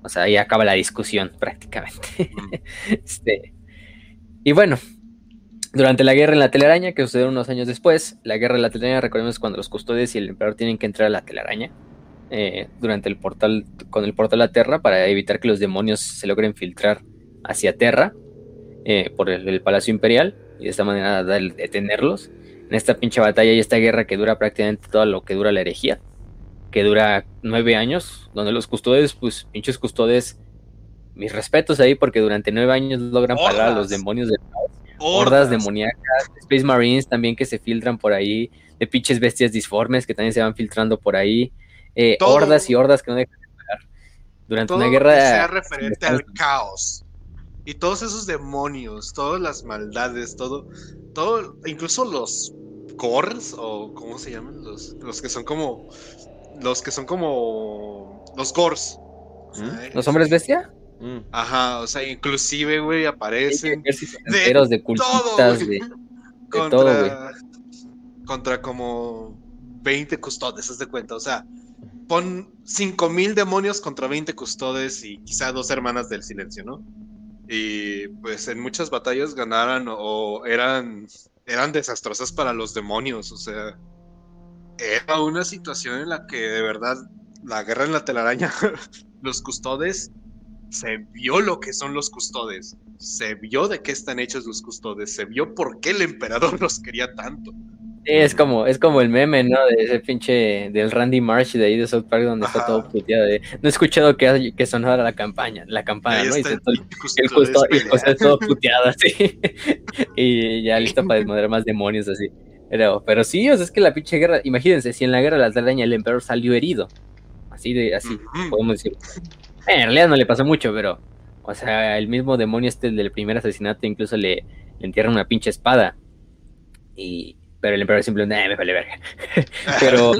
o sea, ahí acaba la discusión prácticamente. este, y bueno, durante la guerra en la telaraña, que sucedió unos años después, la guerra en la telaraña, recordemos cuando los custodios y el emperador tienen que entrar a la telaraña eh, durante el portal, con el portal a Terra para evitar que los demonios se logren filtrar hacia Terra eh, por el, Palacio Imperial y de esta manera detenerlos. En esta pinche batalla y esta guerra que dura prácticamente todo lo que dura la herejía, que dura nueve años, donde los custodes, pues pinches custodes, mis respetos ahí porque durante nueve años logran parar a los demonios de hordas. demoníacas, Space Marines también que se filtran por ahí, de pinches bestias disformes que también se van filtrando por ahí, eh, hordas y hordas que no dejan de parar. Durante una guerra. Que sea referente al caos. Y todos esos demonios, todas las maldades, todo, todo, incluso los cores, o ¿cómo se llaman? Los, los que son como. Los que son como. Los gors. ¿Mm? ¿Los hombres bestia? Mm. Ajá, o sea, inclusive, güey, aparecen. De, de cultistas, de, contra, todo, Contra como 20 custodes, haz de cuenta. O sea, pon 5000 demonios contra 20 custodes y quizá dos hermanas del silencio, ¿no? Y pues en muchas batallas ganaran o eran, eran desastrosas para los demonios, o sea, era una situación en la que de verdad la guerra en la telaraña, los custodes, se vio lo que son los custodes, se vio de qué están hechos los custodes, se vio por qué el emperador los quería tanto. Sí, es como, es como el meme, ¿no? De ese pinche del Randy Marsh de ahí de South Park donde está todo puteado. no he escuchado que, que sonara la campaña, la campana, ¿no? Y se todo, el justo, y todo puteado así. y ya listo para desmadrar más demonios así. Pero, pero sí, o sea, es que la pinche guerra, imagínense, si en la guerra de la telaraña el emperador salió herido. Así de, así, podemos decir. en realidad no le pasó mucho, pero, o sea, el mismo demonio este del primer asesinato incluso le, le entierra una pinche espada. Y, pero el emperador simplemente, me vale verga. pero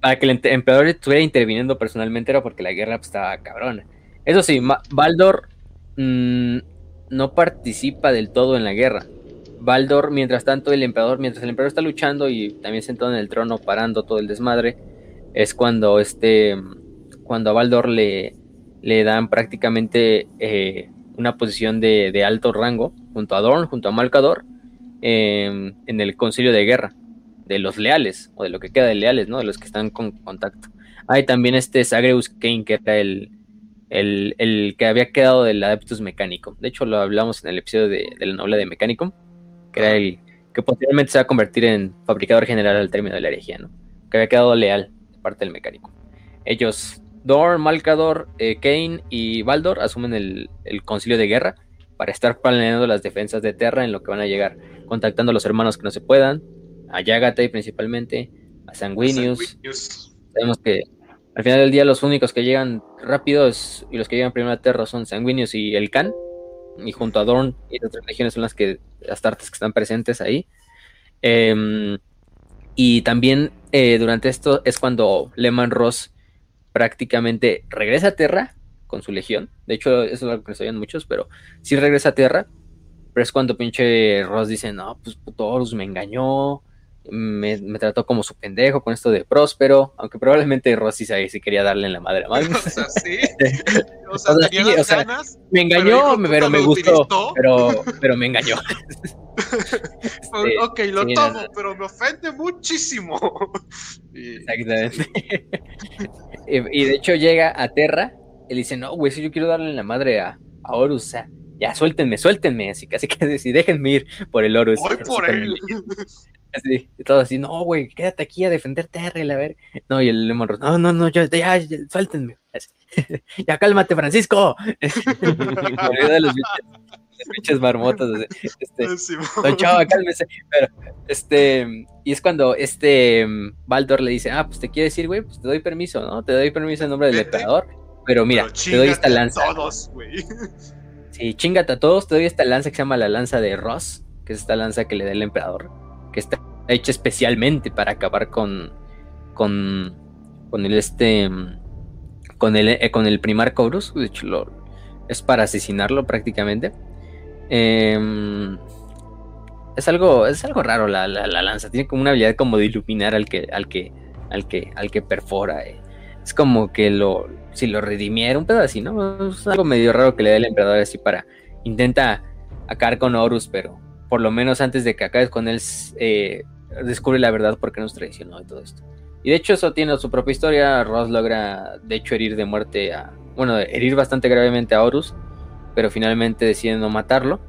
para que el emperador estuviera interviniendo personalmente era porque la guerra pues, estaba cabrona. Eso sí, Baldor mm, no participa del todo en la guerra. Baldor, mientras tanto, el emperador, mientras el emperador está luchando y también sentado en el trono parando todo el desmadre, es cuando este, cuando a Baldor le, le dan prácticamente eh, una posición de, de, alto rango junto a Dorn, junto a Malcador, Em, en el concilio de guerra, de los leales, o de lo que queda de leales, ¿no? De los que están con contacto. Hay también este Sagreus Kane, que era el, el, que había quedado del Adeptus Mecánico. De hecho, lo hablamos en el episodio de, la novela de Mecánico, que era el que posteriormente se va a convertir en fabricador general al término de la herejía, ¿no? Que había quedado leal de parte del Mecánico. Ellos, Dorn, Malcador, eh, Kane y Baldor asumen el, el concilio de guerra para estar planeando las defensas de Terra en lo que van a llegar, contactando a los hermanos que no se puedan, a Yagatai principalmente, a Sanguinius. Sanguinius. Sabemos que al final del día los únicos que llegan rápidos y los que llegan primero a Terra son Sanguinius y el Khan, y junto a Dorn y las otras legiones son las que las tartas que están presentes ahí. Em, y también eh, durante esto es cuando Lehman Ross prácticamente regresa a Terra con su legión. De hecho, eso es algo que no sabían muchos, pero sí regresa a Terra. Pero es cuando pinche Ross dice, no, pues puto Horus me engañó, me, me trató como su pendejo con esto de próspero, aunque probablemente Ross sí quería darle en la madre a Magnus. O sea, sí. O sea, tenía sí, las o sea, ganas. me engañó, pero me gustó, utilizó. pero, pero me engañó. Este, ok, lo tomo, pero me ofende muchísimo. Exactamente. y, y de hecho llega a Terra y le dice, no, güey, si yo quiero darle en la madre a, a Horus, o sea, ya suéltenme, suéltenme, así casi casi así, déjenme ir por el Horus. Voy Así por con él. Así, todo así, no, güey, quédate aquí a defender Terra y la ver. No, y el Lemon Ross, no, no, no, yo, ya, ya, suéltenme. Así, ya cálmate, Francisco. De los pinches, marmotas. así, Este. Don Chava, cálmese. Pero, este, y es cuando este mm, Baldor le dice, ah, pues te quiere decir, güey, pues te doy permiso, ¿no? Te doy permiso en nombre del emperador. Pero mira, Pero te doy esta a lanza. Todos, güey. Sí, chingate a todos, te doy esta lanza que se llama la lanza de Ross, que es esta lanza que le da el emperador, que está hecha especialmente para acabar con, con, con el este, con el, eh, con el primar Corus, de hecho es para asesinarlo prácticamente. Em, es algo, es algo raro la, la- la lanza, tiene como una habilidad como de iluminar al que, al que, al que, al que perfora. eh. Es como que lo, si lo redimiera, un pedo así, ¿no? Es algo medio raro que le da el emperador así para, intenta acabar con Horus, pero por lo menos antes de que acabes con él, eh, descubre la verdad porque nos traicionó y todo esto. Y de hecho eso tiene su propia historia, Ross logra de hecho herir de muerte a, bueno, herir bastante gravemente a Horus, pero finalmente decide no matarlo,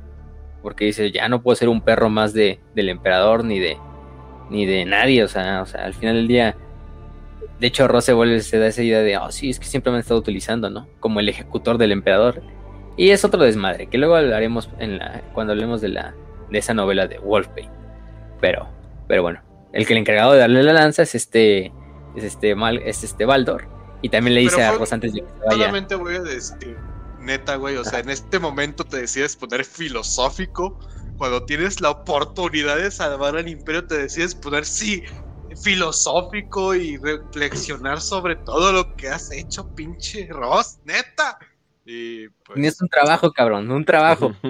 porque dice, ya no puedo ser un perro más de, del emperador ni de, ni de nadie, o sea, o sea, al final del día, de hecho Ross se da esa idea de, oh sí, es que siempre me han estado utilizando, ¿no? Como el ejecutor del emperador. Y es otro desmadre, que luego hablaremos en la, cuando hablemos de, la, de esa novela de Wolfbane. Pero, pero bueno, el que le encargado de darle la lanza es este, es este, Mal, es este Baldor. Y también le dice Pero a Ross antes de que se vaya. Solamente voy a decir, neta, güey, o sea, en este momento te decides poner filosófico. Cuando tienes la oportunidad de salvar al imperio, te decides poner, sí, filosófico y reflexionar sobre todo lo que has hecho, pinche Ross, neta. Y pues, Tienes un trabajo, cabrón, un trabajo.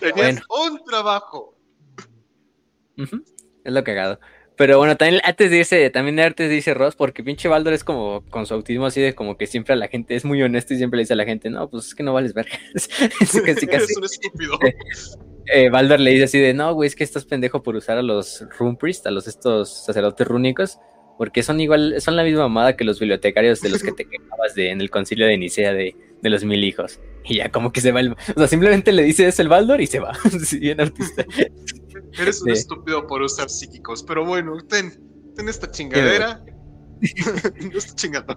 tenías bueno. un trabajo. Es lo cagado. Pero bueno, también antes de irse, también antes dice Ross, porque pinche Baldor es como con su autismo así de como que siempre a la gente es muy honesto y siempre le dice a la gente, no, pues es que no vales verga. Es casi, casi. Eres un estúpido. Eh, Baldor le dice así de, no, güey, es que estás pendejo por usar a los Rune Priest, a los estos sacerdotes rúnicos, porque son igual, son la misma mamada que los bibliotecarios de los que te quejabas de, en el concilio de Nicea de, de los mil hijos. Y ya como que se va el... O sea, simplemente le dice eso el Baldor y se va. Sí, bien autista. Eres un Sí. estúpido por usar psíquicos, pero bueno, ten, ten esta chingadera. no está chingando.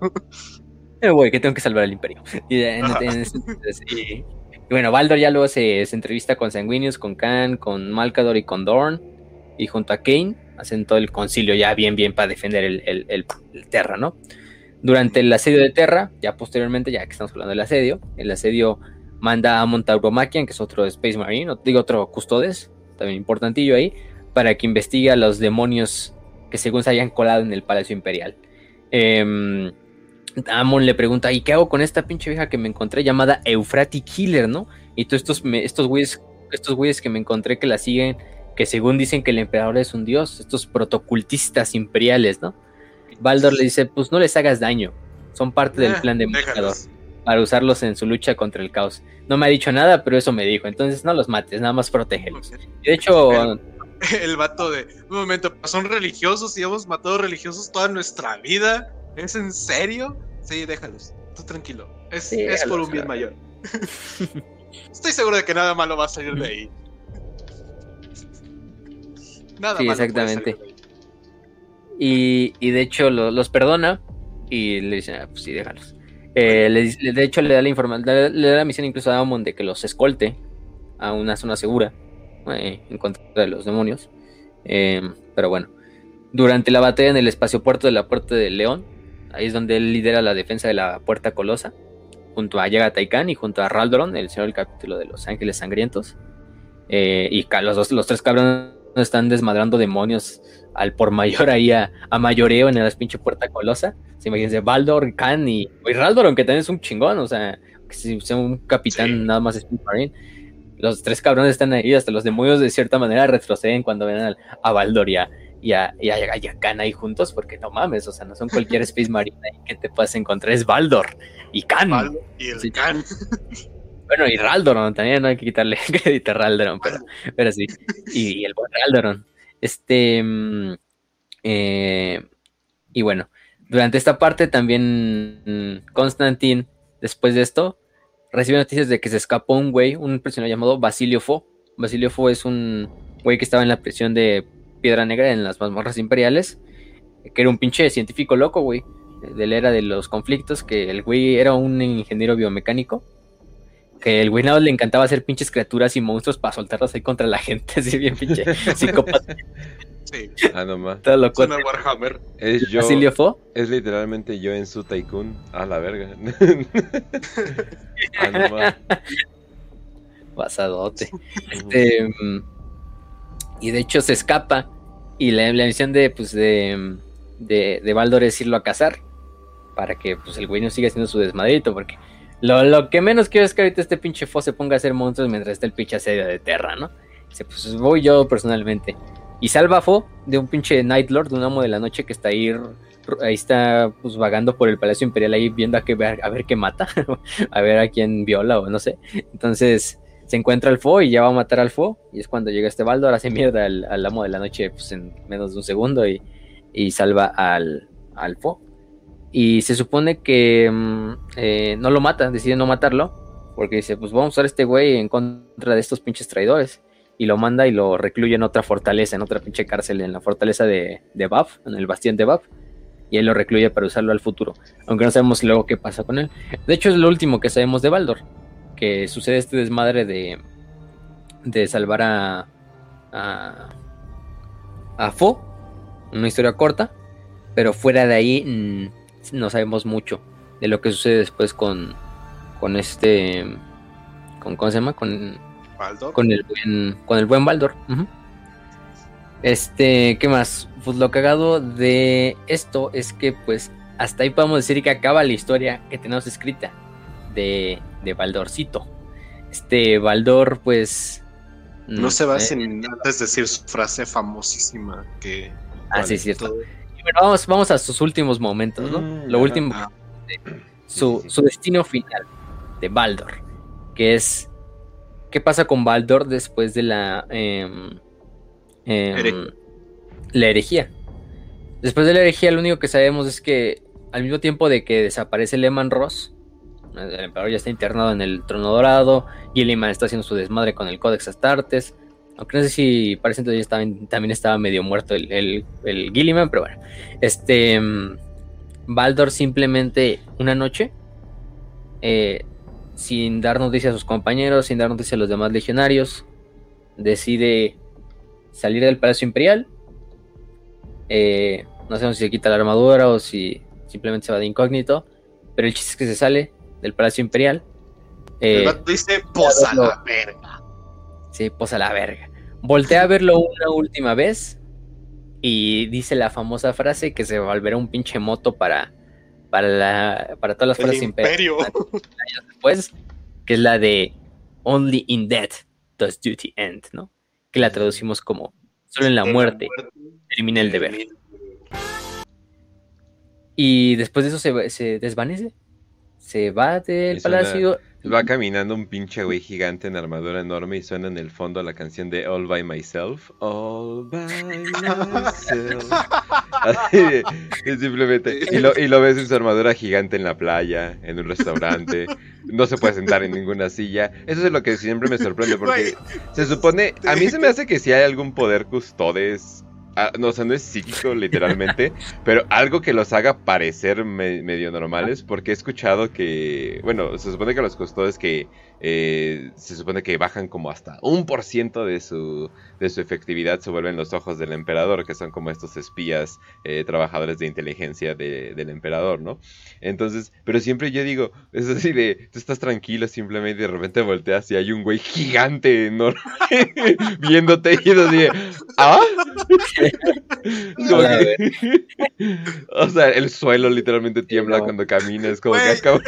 Eh, güey, que tengo que salvar al imperio. Y, en- Ajá. en entonces, y- y bueno, Baldor ya luego se, se entrevista con Sanguinius, con Khan, con Malcador y con Dorn. Y junto a Kane hacen todo el concilio ya bien, bien para defender el, el- Terra, ¿no? Durante el asedio de Terra, ya posteriormente, ya que estamos hablando del asedio, el asedio manda a Montauromaquian, que es otro Space Marine, digo otro Custodes, también importantillo ahí, para que investigue a los demonios que según se hayan colado en el Palacio Imperial. Em, Amon le pregunta, ¿y qué hago con esta pinche vieja que me encontré llamada Eufrati Killer, no? Y todos estos, me- estos güeyes, estos güeyes que me encontré que la siguen, que según dicen que el emperador es un dios, estos protocultistas imperiales, ¿no? Baldor le dice, pues no les hagas daño, son parte del Eh, plan de déjalos. para usarlos en su lucha contra el caos. No me ha dicho nada, pero eso me dijo, entonces no los mates, nada más protégelos. Y de hecho, El- El vato de, un momento, son religiosos y hemos matado religiosos toda nuestra vida. ¿Es en serio? Sí, déjalos. Tú tranquilo. Es, Sí, es por un bien claro. mayor. Estoy seguro de que nada malo va a salir de ahí. Nada Sí, malo puede exactamente. salir de ahí. Y, y de hecho lo- los perdona y le dice, "Ah, pues sí, déjalos. Eh, le de hecho, le da la información, le, da la misión incluso a Amon de que los escolte a una zona segura eh, en contra de los demonios. Eh, pero bueno, durante la batalla en el espacio puerto de la Puerta del León, ahí es donde él lidera la defensa de la Puerta Colosa, junto a Yaga Taikan y junto a Raldoron, el señor del capítulo de los Ángeles Sangrientos. Eh, y los, dos, los tres cabrones están desmadrando demonios al por mayor ahí a, a mayoreo en la pinche Puerta Colosa. Se imagínense, Baldor, Khan y, y Raldoron, que también es un chingón, o sea, que si sea un capitán Sí. nada más Marine. Los tres cabrones están ahí, hasta los demonios de cierta manera retroceden cuando ven al- a y a, y a, y a- y a Khan ahí juntos, porque no mames, o sea, no son cualquier Space Marine ahí que te puedas encontrar, es Baldor y Khan. Baldo y el Sí. Khan. Bueno, y Raldoron, también no hay que quitarle crédito a Raldoron, pero, pero sí. Y, y el buen Raldoron. Este. mm, eh, y bueno, durante esta parte también mm, Constantine, después de esto, recibe noticias de que se escapó un güey, un personaje llamado Basilio Fo. Basilio Fo es un güey que estaba en la prisión de Piedra Negra en las mazmorras imperiales, que era un pinche científico loco, güey, de la era de los conflictos, que el güey era un ingeniero biomecánico que el güey nada más le encantaba hacer pinches criaturas y monstruos para soltarlos ahí contra la gente, así bien pinche psicópata, Sí, Ah, nomás. Warhammer. Es yo. Basilio Fo, Es literalmente yo en su Tycoon. A la verga. ah, nomás. basadote. Este, mm, y de hecho se escapa y la, misión de, pues, de, de, de Baldor es irlo a cazar para que pues, el güey no siga haciendo su desmadrito, porque lo, lo que menos quiero es que ahorita este pinche Fo se ponga a hacer monstruos mientras está el pinche asedio de Terra, ¿no? Dice, pues voy yo personalmente. Y salva Fo de un pinche Night Lord, de un amo de la noche que está ahí, ahí está pues vagando por el Palacio Imperial ahí viendo a, qué, a ver qué mata, a ver a quién viola o no sé. Entonces se encuentra al Fo y ya va a matar al Fo. Y es cuando llega este Baldor, hace mierda al, amo de la noche pues, en menos de un segundo y, y salva al, al Fo. Y se supone que mm, eh, no lo mata, decide no matarlo. Porque dice, pues vamos a usar este güey en contra de estos pinches traidores. Y lo manda y lo recluye en otra fortaleza, en otra pinche cárcel, en la fortaleza de, de Bab, en el bastión de Bab. Y él lo recluye para usarlo al futuro. Aunque no sabemos luego qué pasa con él. De hecho, es lo último que sabemos de Baldor. Que sucede este desmadre de, de salvar a, a, a Fo. Una historia corta. Pero fuera de ahí mm, no sabemos mucho de lo que sucede después con, con este... Con, ¿Cómo se llama? Con, Baldor. con el buen, con el buen Baldor. Este, ¿qué más? Pues lo cagado de esto es que, pues, hasta ahí podemos decir que acaba la historia que tenemos escrita de, de Baldorcito. Este Baldor, pues. No se va eh, sin antes decir su frase famosísima que... Ah, sí, es cierto. todo- bueno, vamos, vamos a sus últimos momentos, ¿no? Mm, Lo último, Ah, su, Sí, sí, sí. su destino final de Baldor, que es qué pasa con Baldor después de la em, em, la herejía. Después de la herejía, lo único que sabemos es que al mismo tiempo de que desaparece Lehman Ross, el emperador ya está internado en el trono dorado, Gilliman está haciendo su desmadre con el Codex Astartes. Aunque no sé si parece entonces estaba, también estaba medio muerto el, el, el Gilliman, pero bueno. Este. mm, Baldor simplemente una noche, eh, sin dar noticia a sus compañeros, sin dar noticia a los demás legionarios, decide salir del Palacio Imperial. Eh, no sabemos si se quita la armadura o si simplemente se va de incógnito, pero el chiste es que se sale del Palacio Imperial. Eh, dice, posa la verga. Sí, posa la verga. Voltea a verlo una última vez y dice la famosa frase que se volverá un pinche moto para, para, la, para todas las El fuerzas imperiales imperio. años después, que es la de Only in death does duty end, ¿no? Que la traducimos como solo en la muerte termina el deber. Y después de eso se, se desvanece, se va del palacio. Va caminando un pinche güey gigante en armadura enorme y suena en el fondo la canción de All by Myself. All by myself. Así simplemente. Y lo, y lo ves en su armadura gigante en la playa, en un restaurante. No se puede sentar en ninguna silla. Eso es lo que siempre me sorprende porque se supone. A mí se me hace que si hay algún poder custodes ah, no, o sea, no es psíquico literalmente, pero algo que los haga parecer medio normales, porque he escuchado que, bueno, se supone que los custodes que eh, se supone que bajan como hasta un por ciento de su, de su efectividad se vuelven los ojos del emperador, que son como estos espías, eh, trabajadores de inteligencia del emperador, ¿no? Entonces, pero siempre yo digo, es así de, tú estás tranquilo simplemente y de repente volteas y hay un güey gigante enorme viéndote y así ¿ah? o sea, el suelo literalmente tiembla cuando caminas, como que acabo...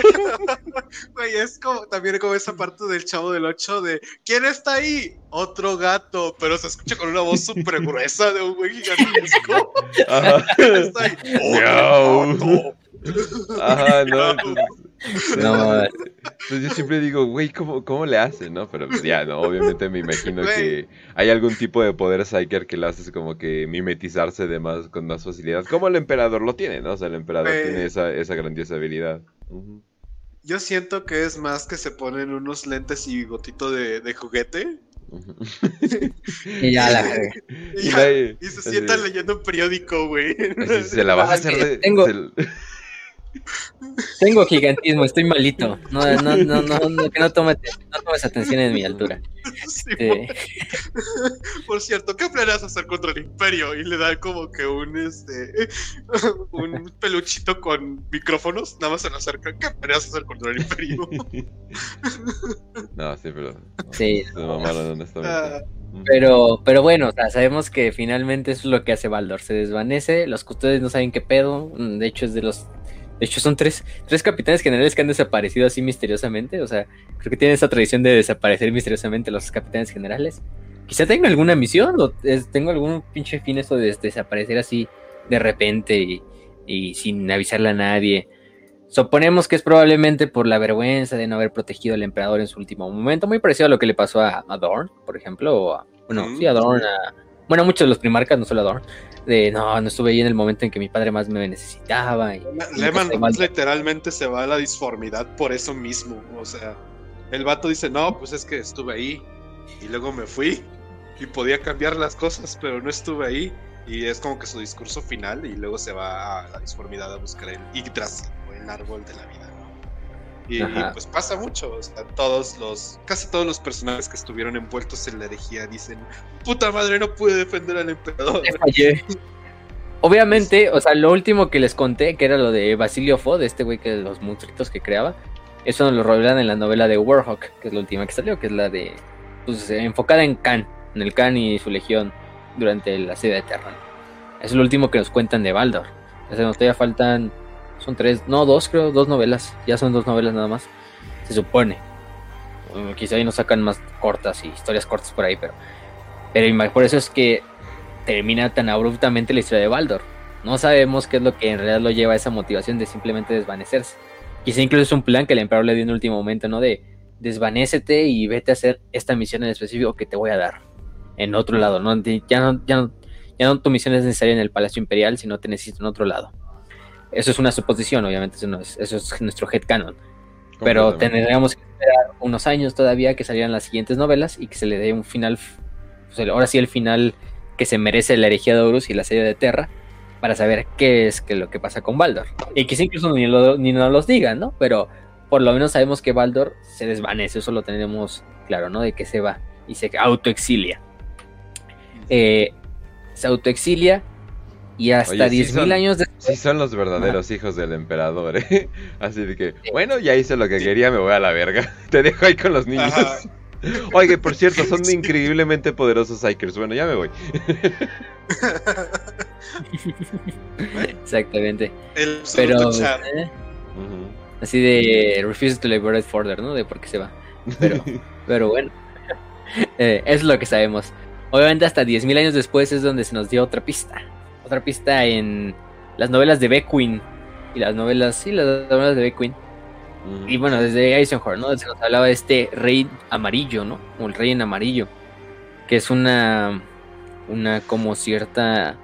Güey, es como, también como esa parte del chavo del 8 de ¿Quién está ahí? Otro gato, pero se escucha con una voz súper gruesa de un güey gigantesco. Ajá. está ahí? Otro Ajá, no. No, pues yo siempre digo, güey, ¿cómo, ¿cómo le hace, no? Pero pues, ya, no, obviamente me imagino que hay algún tipo de poder psyker que le hace como que mimetizarse de más, con más facilidad, como el emperador lo tiene, ¿no? O sea, el emperador tiene esa, esa grandiosa habilidad. Yo siento que es más que se ponen unos lentes y bigotito de, de juguete. y ya la y, y, se sientan leyendo un periódico, güey. Se la vas a hacer de. Tengo... Tengo gigantismo, estoy malito. No, no, no, no, que no tomes, no tomes atención en mi altura. Este, Por cierto, ¿qué planeas hacer contra el imperio? Y le dan como que un este un peluchito con micrófonos, nada más se lo acerca. ¿Qué planeas hacer contra el imperio? no, sí, pero. sí. Ah. Pero, pero bueno, sabemos que finalmente eso es lo que hace Baldor. Se desvanece, los custodios no saben qué pedo. De hecho, es de los de hecho, son tres, tres capitanes generales que han desaparecido así misteriosamente. O sea, creo que tienen esa tradición de desaparecer misteriosamente los capitanes generales. Quizá tenga alguna misión o tengo algún pinche fin eso de desaparecer así de repente y, sin avisarle a nadie. Suponemos que es probablemente por la vergüenza de no haber protegido al emperador en su último momento, muy parecido a lo que le pasó a, Dorn, por ejemplo, o a, bueno, sí, a Dorn, bueno, muchos de los primarcas, no solo a Dorn, de no, no estuve ahí en el momento en que mi padre más me necesitaba. Y, Lehman literalmente se va a la disformidad por eso mismo. O sea, el vato dice, no, pues es que estuve ahí y luego me fui y podía cambiar las cosas, pero no estuve ahí. Y es como que su discurso final y luego se va a la disformidad a buscar el Yggdrasil o el árbol de la vida. Y, pues pasa mucho, o sea, todos los, casi todos los personajes que estuvieron envueltos en la herejía dicen, puta madre, no pude defender al emperador. Obviamente, o sea, lo último que les conté, que era lo de Basilio Fod, este güey que los monstruitos que creaba, eso nos lo revelan en la novela de Warhawk, que es la última que salió, que es la de, pues, enfocada en Khan, en el Khan y su legión durante la serie de Terran. Es lo último que nos cuentan de Baldor. O sea, nos todavía faltan son tres, no, dos creo, dos novelas. Ya son dos novelas nada más. Se supone. quizá ahí nos sacan más cortas y historias cortas por ahí, pero. Pero por eso es que termina tan abruptamente la historia de Baldor. No sabemos qué es lo que en realidad lo lleva a esa motivación de simplemente desvanecerse. Quizá incluso es un plan que el emperador le dio en el último momento, ¿no? De desvanécete y vete a hacer esta misión en específico que te voy a dar. En otro lado, ¿no? Ya no, ya no, ya no tu misión es necesaria en el Palacio Imperial, sino te necesito en otro lado. Eso es una suposición, obviamente, eso, es, eso es nuestro headcanon. Pero tendríamos que esperar unos años todavía que salieran las siguientes novelas y que se le dé un final, pues, ahora sí el final que se merece la herejía de Horus y la serie de Terra, para saber qué es que lo que pasa con Baldor. Y quizá incluso ni, ni nos los digan, ¿no? Pero por lo menos sabemos que Baldor se desvanece, eso lo tenemos claro, ¿no? De que se va y se autoexilia. Eh, se autoexilia y hasta 10.000 años después. Sí, son los verdaderos hijos del emperador, ¿eh? Así de que, bueno, ya hice lo que quería, me voy a la verga. Te dejo ahí con los niños. Oye, por cierto, son increíblemente poderosos Psychers. Bueno, ya me voy. Exactamente. Pero. ¿eh? Así de refuse to liberate further, ¿no? De por qué se va. Pero, pero bueno. Eh, es lo que sabemos. Obviamente, hasta 10.000 años después es donde se nos dio otra pista otra pista en las novelas de Beckwin y las novelas, sí, las novelas de Beckwin. Y bueno, desde Eisenhower, ¿no? Se nos hablaba de este rey amarillo, ¿no? Como el rey en amarillo, que es una, una como cierta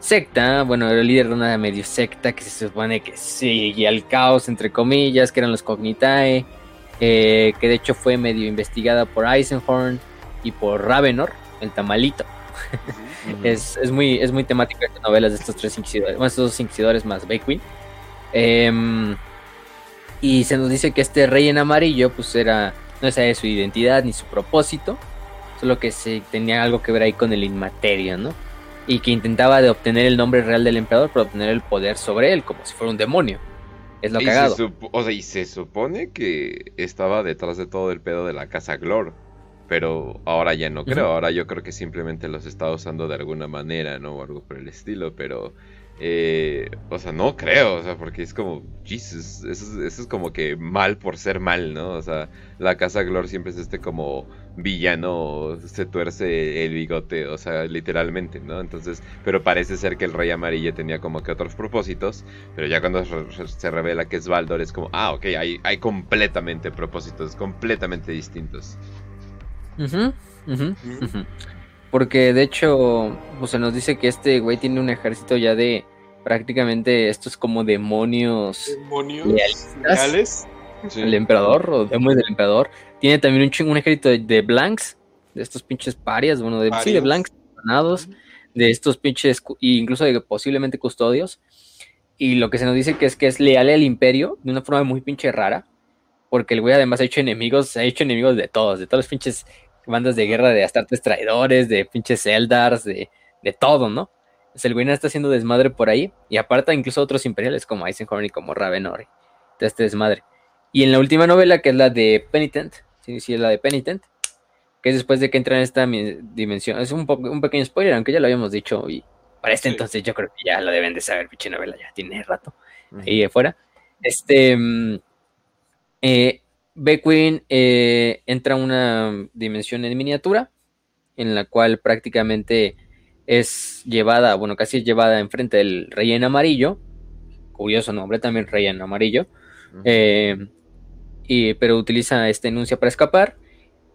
secta, bueno, era el líder de una medio secta que se supone que seguía al caos, entre comillas, que eran los Cognitae, eh, que de hecho fue medio investigada por Eisenhorn y por Ravenor, el tamalito es, es, muy, es muy temático de novelas de estos tres inquisidores, bueno, estos dos inquisidores más Beckwin. Em, y se nos dice que este rey en amarillo, pues era, no sabía su identidad ni su propósito, solo que se tenía algo que ver ahí con el inmaterio, ¿no? Y que intentaba de obtener el nombre real del emperador para obtener el poder sobre él, como si fuera un demonio. Es lo y cagado. Se o sea, y se supone que estaba detrás de todo el pedo de la casa Glor. Pero ahora ya no creo. Ahora yo creo que simplemente los está usando de alguna manera, ¿no? O algo por el estilo. Pero eh, o sea, no creo, o sea, porque es como, Jesus, eso, es como que mal por ser mal, ¿no? O sea, la casa Glor siempre es este como villano, se tuerce el bigote, o sea, literalmente, ¿no? Entonces, pero parece ser que el Rey Amarillo tenía como que otros propósitos, pero ya cuando se revela que es Baldor es como, ah, ok, hay, hay completamente propósitos, completamente distintos. Porque de hecho, pues se nos dice que este güey tiene un ejército ya de prácticamente estos como demonios. Demonios leales. El emperador o demonios del emperador. Tiene también un, un ejército de, blanks, de estos pinches parias, bueno, de, sí, de blanks, ganados, de estos pinches, incluso de posiblemente custodios. Y lo que se nos dice que es que es leal al imperio de una forma muy pinche rara. Porque el güey además ha hecho enemigos, ha hecho enemigos de todos, de todos los pinches bandas de guerra de astartes traidores, de pinches Eldars, de, de todo, ¿no? Pues el güey está haciendo desmadre por ahí y aparta incluso otros imperiales como Eisenhorn y como Ravenor. De este desmadre. Y en la última novela, que es la de Penitent, sí, sí, es la de Penitent, que es después de que entra en esta dimensión. Es un, un pequeño spoiler, aunque ya lo habíamos dicho. Y para este entonces yo creo que ya lo deben de saber, pinche novela, ya tiene rato ahí afuera. Este. Mm, eh, Beckwin eh, entra a una dimensión en miniatura, en la cual prácticamente es llevada, bueno, casi es llevada enfrente del rey en amarillo. Curioso nombre también, rey en amarillo. Eh, y, pero utiliza esta enuncia para escapar.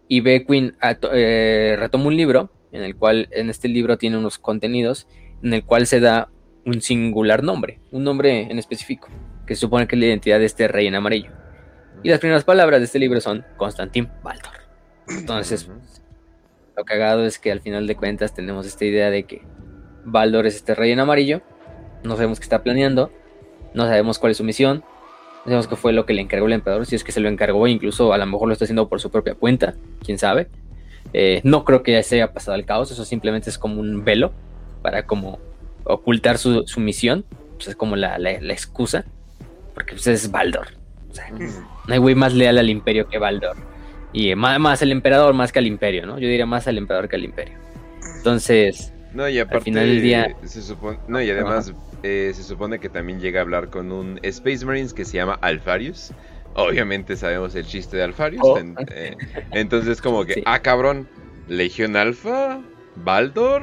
Y Beckwin eh, retoma un libro, en el cual, en este libro tiene unos contenidos, en el cual se da un singular nombre, un nombre en específico, que se supone que es la identidad de este rey en amarillo. Y las primeras palabras de este libro son Constantin Baldor. Entonces, lo cagado es que al final de cuentas tenemos esta idea de que Baldor es este rey en amarillo. No sabemos qué está planeando. No sabemos cuál es su misión. No sabemos qué fue lo que le encargó el emperador. Si es que se lo encargó, incluso a lo mejor lo está haciendo por su propia cuenta. Quién sabe. Eh, no creo que ya se haya pasado el caos. Eso simplemente es como un velo para como ocultar su, misión. Pues es como la, excusa. Porque pues, es Baldor. No hay güey más leal al imperio que Baldor. Y más, más, el emperador más que al imperio, ¿no? Yo diría más al emperador que al imperio. Entonces, no, y aparte, al final del día... Se supone, no, y además eh, se supone que también llega a hablar con un Space Marines que se llama Alfarius. Obviamente sabemos el chiste de Alfarius. Oh. Eh, entonces como que, ah, cabrón, Legión Alfa, Baldor,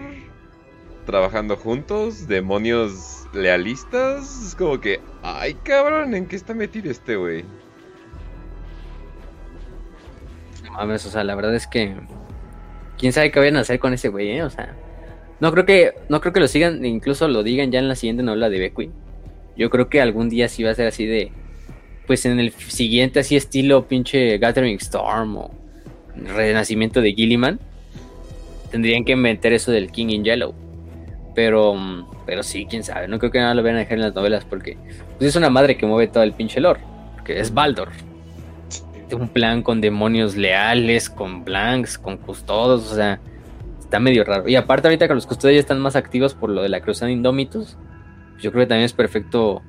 trabajando juntos, demonios lealistas. Es como que, ay, cabrón, ¿en qué está metido este güey? mames, o sea, la verdad es que quién sabe qué vayan a hacer con ese güey, ¿eh? O sea, no creo que no creo que lo sigan, incluso lo digan ya en la siguiente novela de Beckwin. Yo creo que algún día sí va a ser así de pues en el siguiente así estilo pinche Gathering Storm o Renacimiento de Gilliman tendrían que meter eso del King in Yellow. Pero pero sí, quién sabe, no creo que nada lo vayan a dejar en las novelas porque pues, es una madre que mueve todo el pinche lore, que es Baldor un plan con demonios leales, con blanks, con custodos, o sea, está medio raro. Y aparte ahorita que los custodios ya están más activos por lo de la cruzada Indómitos, pues yo creo que también es perfecto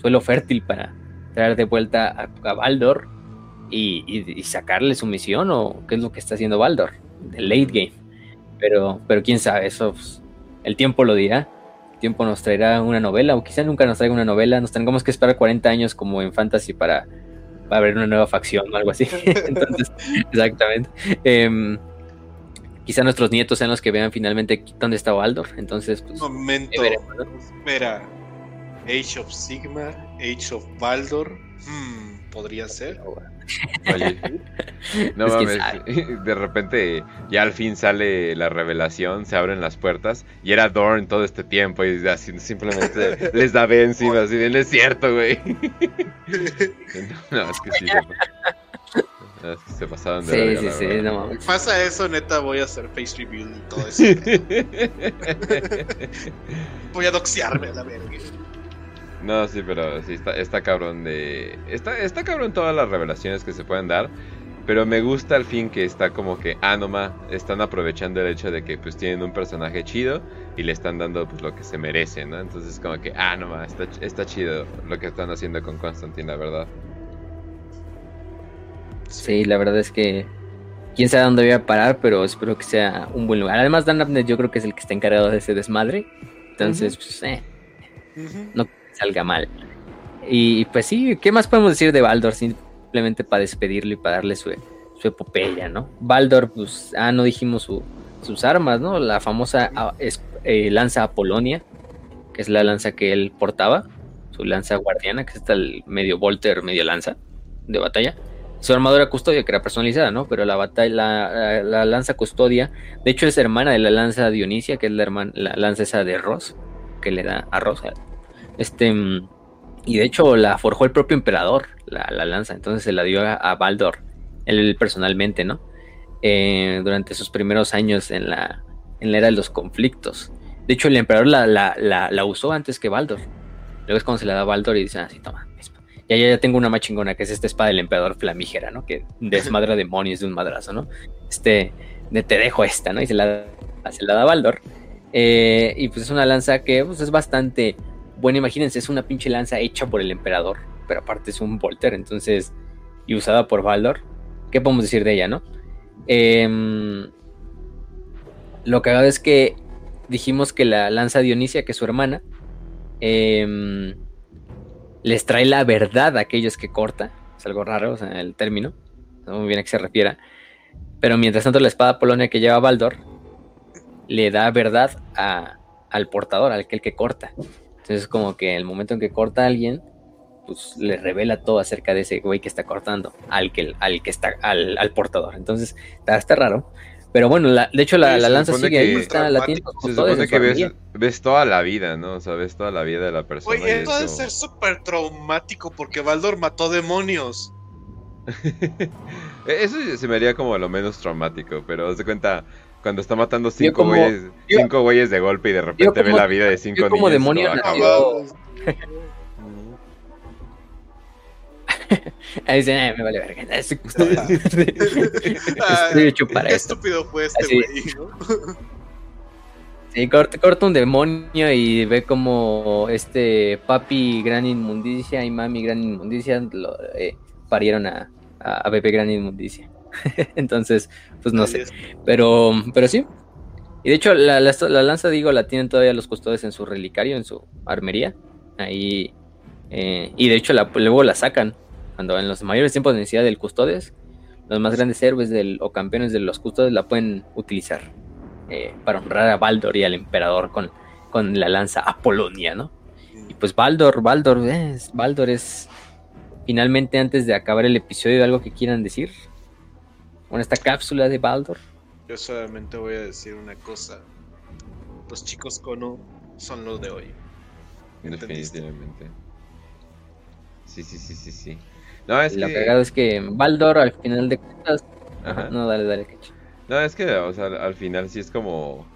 suelo fértil para traer de vuelta a, Baldor y, sacarle su misión o qué es lo que está haciendo Baldor, el late game. Pero, pero quién sabe, eso pues, el tiempo lo dirá. Tiempo nos traerá una novela o quizá nunca nos traiga una novela. Nos tengamos que esperar 40 años como en Fantasy para va a haber una nueva facción o algo así. Entonces, exactamente. Em, quizá nuestros nietos sean los que vean finalmente dónde está Baldor. Entonces, pues. Momento. Espera. Age of Sigma, Age of Baldor. Hmm, podría ser. Oye, no mames, de repente ya al fin sale la revelación, se abren las puertas y era Dorn todo este tiempo y así simplemente les da B encima, así no es cierto, güey. No, es que sí. se pasaron de Sí, verga, sí, la sí, verdad. no mames. Pasa eso, neta, voy a hacer face reveal y todo eso. voy a doxearme a la verga. No, sí, pero sí, está, está cabrón de... Está, está cabrón todas las revelaciones que se pueden dar, pero me gusta al fin que está como que, ah, no ma, están aprovechando el hecho de que pues tienen un personaje chido y le están dando pues lo que se merece, ¿no? Entonces como que, ah, no ma, está, está chido lo que están haciendo con Constantine, la verdad. Sí, la verdad es que quién sabe dónde voy a parar, pero espero que sea un buen lugar. Además, Dan Abnett yo creo que es el que está encargado de ese desmadre. Entonces, pues, eh, no salga mal. Y pues sí, ¿qué más podemos decir de Baldor? Simplemente para despedirlo y para darle su, su epopeya, ¿no? Baldor, pues, ah, no dijimos su- sus armas, ¿no? La famosa ah, eh, lanza Apolonia, que es la lanza que él portaba, su lanza guardiana, que es el medio volter, medio lanza de batalla. Su armadura custodia, que era personalizada, ¿no? Pero la, batalla, la, la- la lanza custodia, de hecho es hermana de la lanza Dionisia, que es la, hermana, la lanza esa de Ross, que le da a Ross. Este, mm, y de hecho la forjó el propio emperador, la, la lanza, entonces se la dio a, a Baldor, él personalmente, ¿no? Eh, durante sus primeros años en la, en la era de los conflictos. De hecho, el emperador la, la, la, la usó antes que Baldor. Luego es cuando se la da a Baldor y dice, ah, sí, toma. Ya, ya, ya tengo una más chingona, que es esta espada del emperador flamígera, ¿no? Que desmadra demonios de un madrazo, ¿no? Este, de te dejo esta, ¿no? Y se la, se la da a Baldor. Eh, y pues es una lanza que pues, es bastante buena. Imagínense, es una pinche lanza hecha por el emperador, pero aparte es un Volter, entonces, y usada por Baldor. ¿Qué podemos decir de ella, no? Em, lo cagado es que dijimos que la lanza Dionisia, que es su hermana, em, les trae la verdad a aquellos que corta. Es algo raro, o sea, el término. No muy bien a qué se refiera. Pero mientras tanto, la espada Polonia que lleva Baldor le da verdad a- al portador, al aquel que corta. Entonces, como que el momento en que corta a alguien, pues le revela todo acerca de ese güey que está cortando al que, al que está, al, al portador. Entonces, está, está raro. Pero bueno, la- de hecho, la, Sí, la se lanza sigue ahí, está, la tiene Se con Se todos supone en su que ves, toda la vida, ¿no? O sea, ves toda la vida de la persona. Oye, es esto debe como- ser súper traumático porque Baldor mató demonios. E-, Eso se me haría como lo menos traumático, pero haz de cuenta cuando está matando cinco como- güeyes, yo- cinco güeyes de golpe y de repente ve la vida de cinco yo como niños. demonio no, nació- acabó. Ahí dicen, "Eh, me vale verga. Estoy Estoy hecho para Qué esto. estúpido fue este güey, ¿no? Sí, corta, corta un demonio y ve como este papi gran inmundicia y mami gran inmundicia lo, eh, parieron a, a, a bebé gran inmundicia. Entonces, pues no sé. Pero, pero sí. Y de hecho, la, la- la lanza, digo, la tienen todavía los custodios en su relicario, en su armería. Ahí. eh, y de hecho, la- luego la sacan. Cuando en los mayores tiempos de necesidad del custodes, los más grandes héroes del, o campeones de los custodes la pueden utilizar eh, para honrar a Baldor y al emperador con, con la lanza Apolonia, ¿no? Y pues Baldor, Baldor, eh, Baldor es. Finalmente, antes de acabar el episodio, algo que quieran decir. Con esta cápsula de Baldor. Yo solamente voy a decir una cosa. Los chicos Kono son los de hoy. ¿Entendiste? Definitivamente. Sí, sí, sí, sí, sí. No, es Lo que... cagado es que Baldor al final de cuentas. Ajá. No, dale, dale, Cacho. No, es que, o sea, al final sí es como,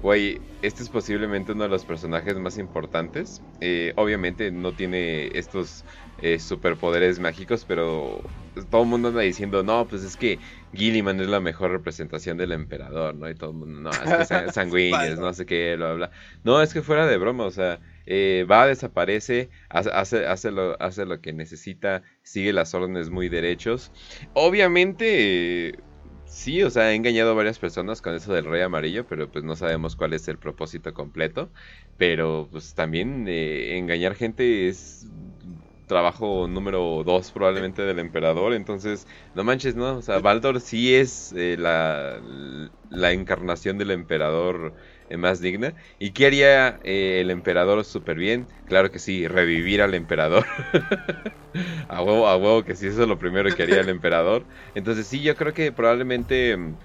güey, este es posiblemente uno de los personajes más importantes. Eh, obviamente no tiene estos eh, superpoderes mágicos, pero todo el mundo anda diciendo, no, pues es que Gilliman es la mejor representación del emperador, ¿no? Y todo el mundo, no, es que sanguíneos, no sé qué, bla, bla. No, es que fuera de broma, o sea, eh, va, desaparece, hace, hace, hace lo, hace lo que necesita, sigue las órdenes muy derechos. Obviamente, eh, sí, o sea, ha engañado a varias personas con eso del rey amarillo, pero pues no sabemos cuál es el propósito completo. Pero pues también eh, engañar gente es trabajo número dos probablemente del emperador, entonces no manches, ¿no? O sea, Baldor sí es eh, la, la encarnación del emperador eh, más digna. ¿Y qué haría eh, el emperador súper bien? Claro que sí, revivir al emperador. a huevo, a huevo que sí, eso es lo primero que haría el emperador. Entonces sí, yo creo que probablemente mm,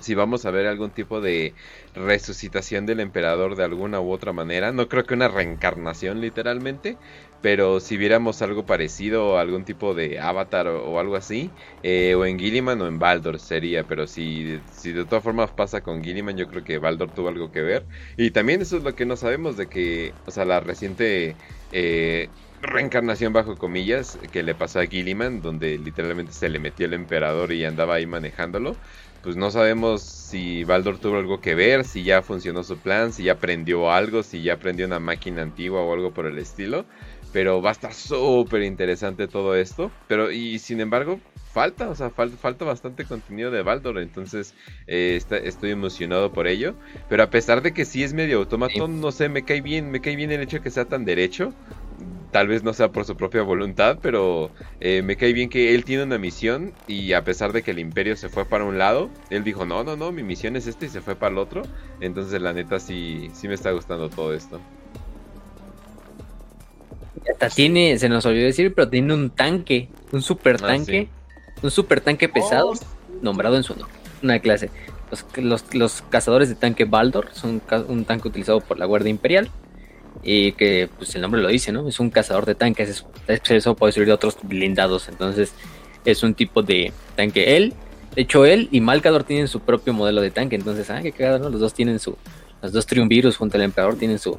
si vamos a ver algún tipo de resucitación del emperador de alguna u otra manera. No creo que una reencarnación literalmente, pero si viéramos algo parecido, algún tipo de avatar o, algo así, eh, o en Gilliman o en Baldor sería, pero si, si de todas formas pasa con Gilliman, yo creo que Baldor tuvo algo que ver. Y también eso es lo que no sabemos de que, o sea, la reciente... Eh, reencarnación bajo comillas que le pasó a Gilliman, donde literalmente se le metió el emperador y andaba ahí manejándolo pues no sabemos si Baldor tuvo algo que ver, si ya funcionó su plan, si ya aprendió algo, si ya aprendió una máquina antigua o algo por el estilo. Pero va a estar súper interesante todo esto. Pero, y sin embargo, falta, o sea, falta bastante contenido de Baldor. Entonces, eh, estoy emocionado por ello. Pero a pesar de que sí es medio automatón, no sé, me cae bien, me cae bien el hecho de que sea tan derecho tal vez no sea por su propia voluntad, pero eh, me cae bien que él tiene una misión y a pesar de que el imperio se fue para un lado, él dijo, no, no, no, mi misión es esta y se fue para el otro. Entonces la neta sí, sí me está gustando todo esto. Hasta tiene, se nos olvidó decir, pero tiene un tanque, un super ah, tanque, un super tanque pesado, oh, nombrado en su nombre, una clase. Los, los, cazadores de tanque Baldor son un tanque utilizado por la Guardia Imperial y que pues el nombre lo dice, ¿no? Es un cazador de tanques, es, eso puede servir de otros blindados, entonces es un tipo de tanque. Él, de hecho él y Malcador tienen su propio modelo de tanque, entonces, ah, qué cagado, ¿no? Los dos tienen su, los dos triunvirus junto al emperador tienen su,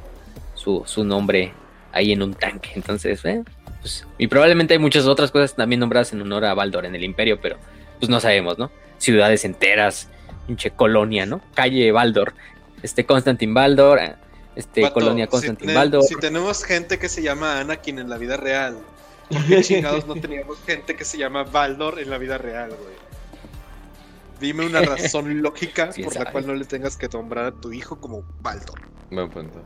su, su nombre ahí en un tanque, entonces, eh, pues, y probablemente hay muchas otras cosas también nombradas en honor a Baldor en el imperio, pero pues no sabemos, ¿no? Ciudades enteras, pinche colonia, ¿no? Calle Baldor, este Constantin Baldor, este, Colonia Constantin si, si tenemos gente que se llama Anakin en la vida real, ¿por qué chingados no teníamos gente que se llama Baldor en la vida real, güey? Dime una razón lógica por la cual no le tengas que nombrar a tu hijo como Baldor. Buen punto.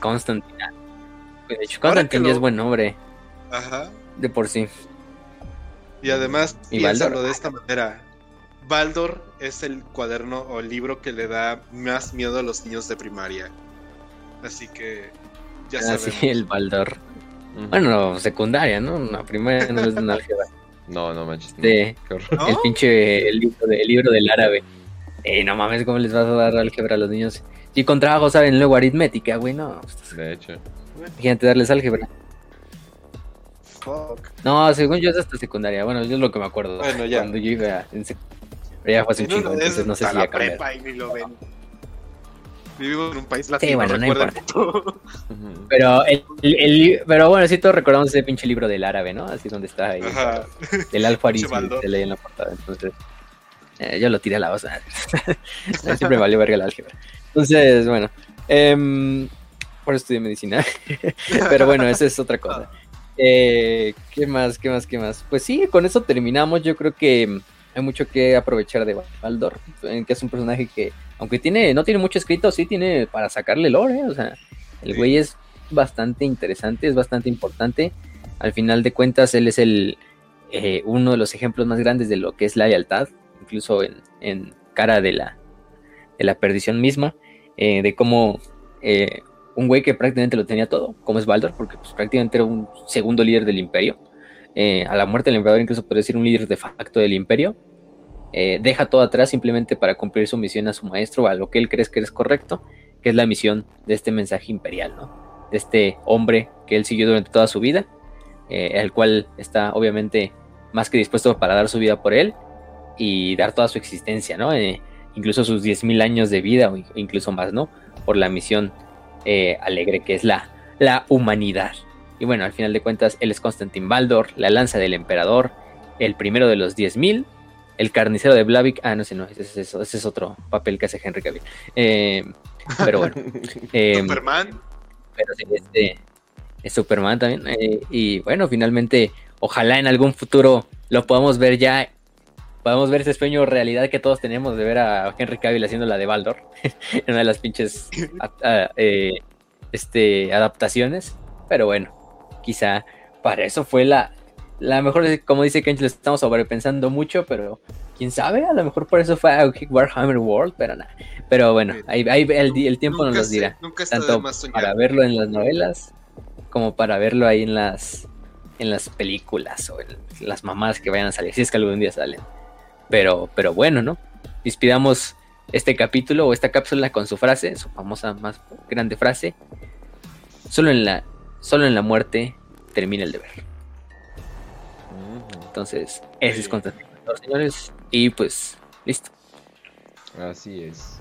Constantin. De hecho, Constantin ya es buen nombre. Ajá. De por sí. Y además, ¿Y piénsalo de esta manera. Baldor es el cuaderno o el libro que le da más miedo a los niños de primaria. Así que ya ah, sabemos. el Baldor. Bueno, secundaria, ¿no? La primaria no es de álgebra. No, no manches. El pinche el libro, el libro del árabe. Eh, no mames, ¿cómo les vas a dar álgebra a los niños? Y con trabajo saben luego aritmética, güey, no. De hecho. Imagínate darles álgebra. Fuck. No, según yo es hasta secundaria. Bueno, yo es lo que me acuerdo. Bueno, ya. Cuando yo iba en secundaria ya fue hace un chingo, entonces no sé si ya prepa y ni lo ven. Vivimos en un país latino, sí, bueno, no importa. pero, el, el, pero bueno, sí todos recordamos ese pinche libro del árabe, ¿no? Así donde está ahí. Ajá. El Alfaris se lee en la portada. Entonces, eh, yo lo tiré a la osa. Siempre valió verga el álgebra. Entonces, bueno. Eh, por eso estudié medicina. pero bueno, esa es otra cosa. Eh, ¿Qué más? ¿Qué más? ¿Qué más? Pues sí, con eso terminamos. Yo creo que hay mucho que aprovechar de Baldor, que es un personaje que, aunque tiene, no tiene mucho escrito, sí tiene para sacarle lore, o sea, el güey es bastante interesante, es bastante importante. Al final de cuentas, él es el eh, uno de los ejemplos más grandes de lo que es la lealtad, incluso en, cara de la, de la perdición misma, eh, de cómo eh, un güey que prácticamente lo tenía todo, como es Baldor, porque pues, prácticamente era un segundo líder del imperio, eh, a la muerte del emperador, incluso puede ser un líder de facto del imperio, eh, deja todo atrás simplemente para cumplir su misión a su maestro, a lo que él cree que es correcto, que es la misión de este mensaje imperial, ¿no? De este hombre que él siguió durante toda su vida, eh, el cual está obviamente más que dispuesto para dar su vida por él y dar toda su existencia, ¿no? incluso sus 10.000 años de vida o incluso más, ¿no? Por la misión alegre que es la, la humanidad. Y bueno, al final de cuentas, él es Constantin Baldor, la lanza del emperador, el primero de los 10.000, el carnicero de Blavik. Ah, no sé, no, ese, es otro papel que hace Henry Cavill. Eh, pero bueno. Eh, Superman. Pero sí, este es Superman también. Eh, y bueno, finalmente, ojalá en algún futuro lo podamos ver ya. Podamos ver ese sueño realidad que todos tenemos de ver a Henry Cavill haciendo la de Baldor. en una de las pinches este, adaptaciones. Pero bueno, quizá para eso fue la, la mejor, como dice Kench, lo estamos sobrepensando mucho, pero quién sabe, a lo mejor por eso fue a Warhammer World, pero nada. Pero bueno, ahí, el, tiempo nos lo dirá. tanto para verlo en las novelas como para verlo ahí en las en las películas o en las mamás que vayan a salir, si es que algún día salen. Pero, pero bueno, ¿no? Despidamos este capítulo o esta cápsula con su frase, su famosa más grande frase. Solo en la, solo en la muerte termina el deber. Entonces, ese es contratado, señores. Y pues, listo. Así es.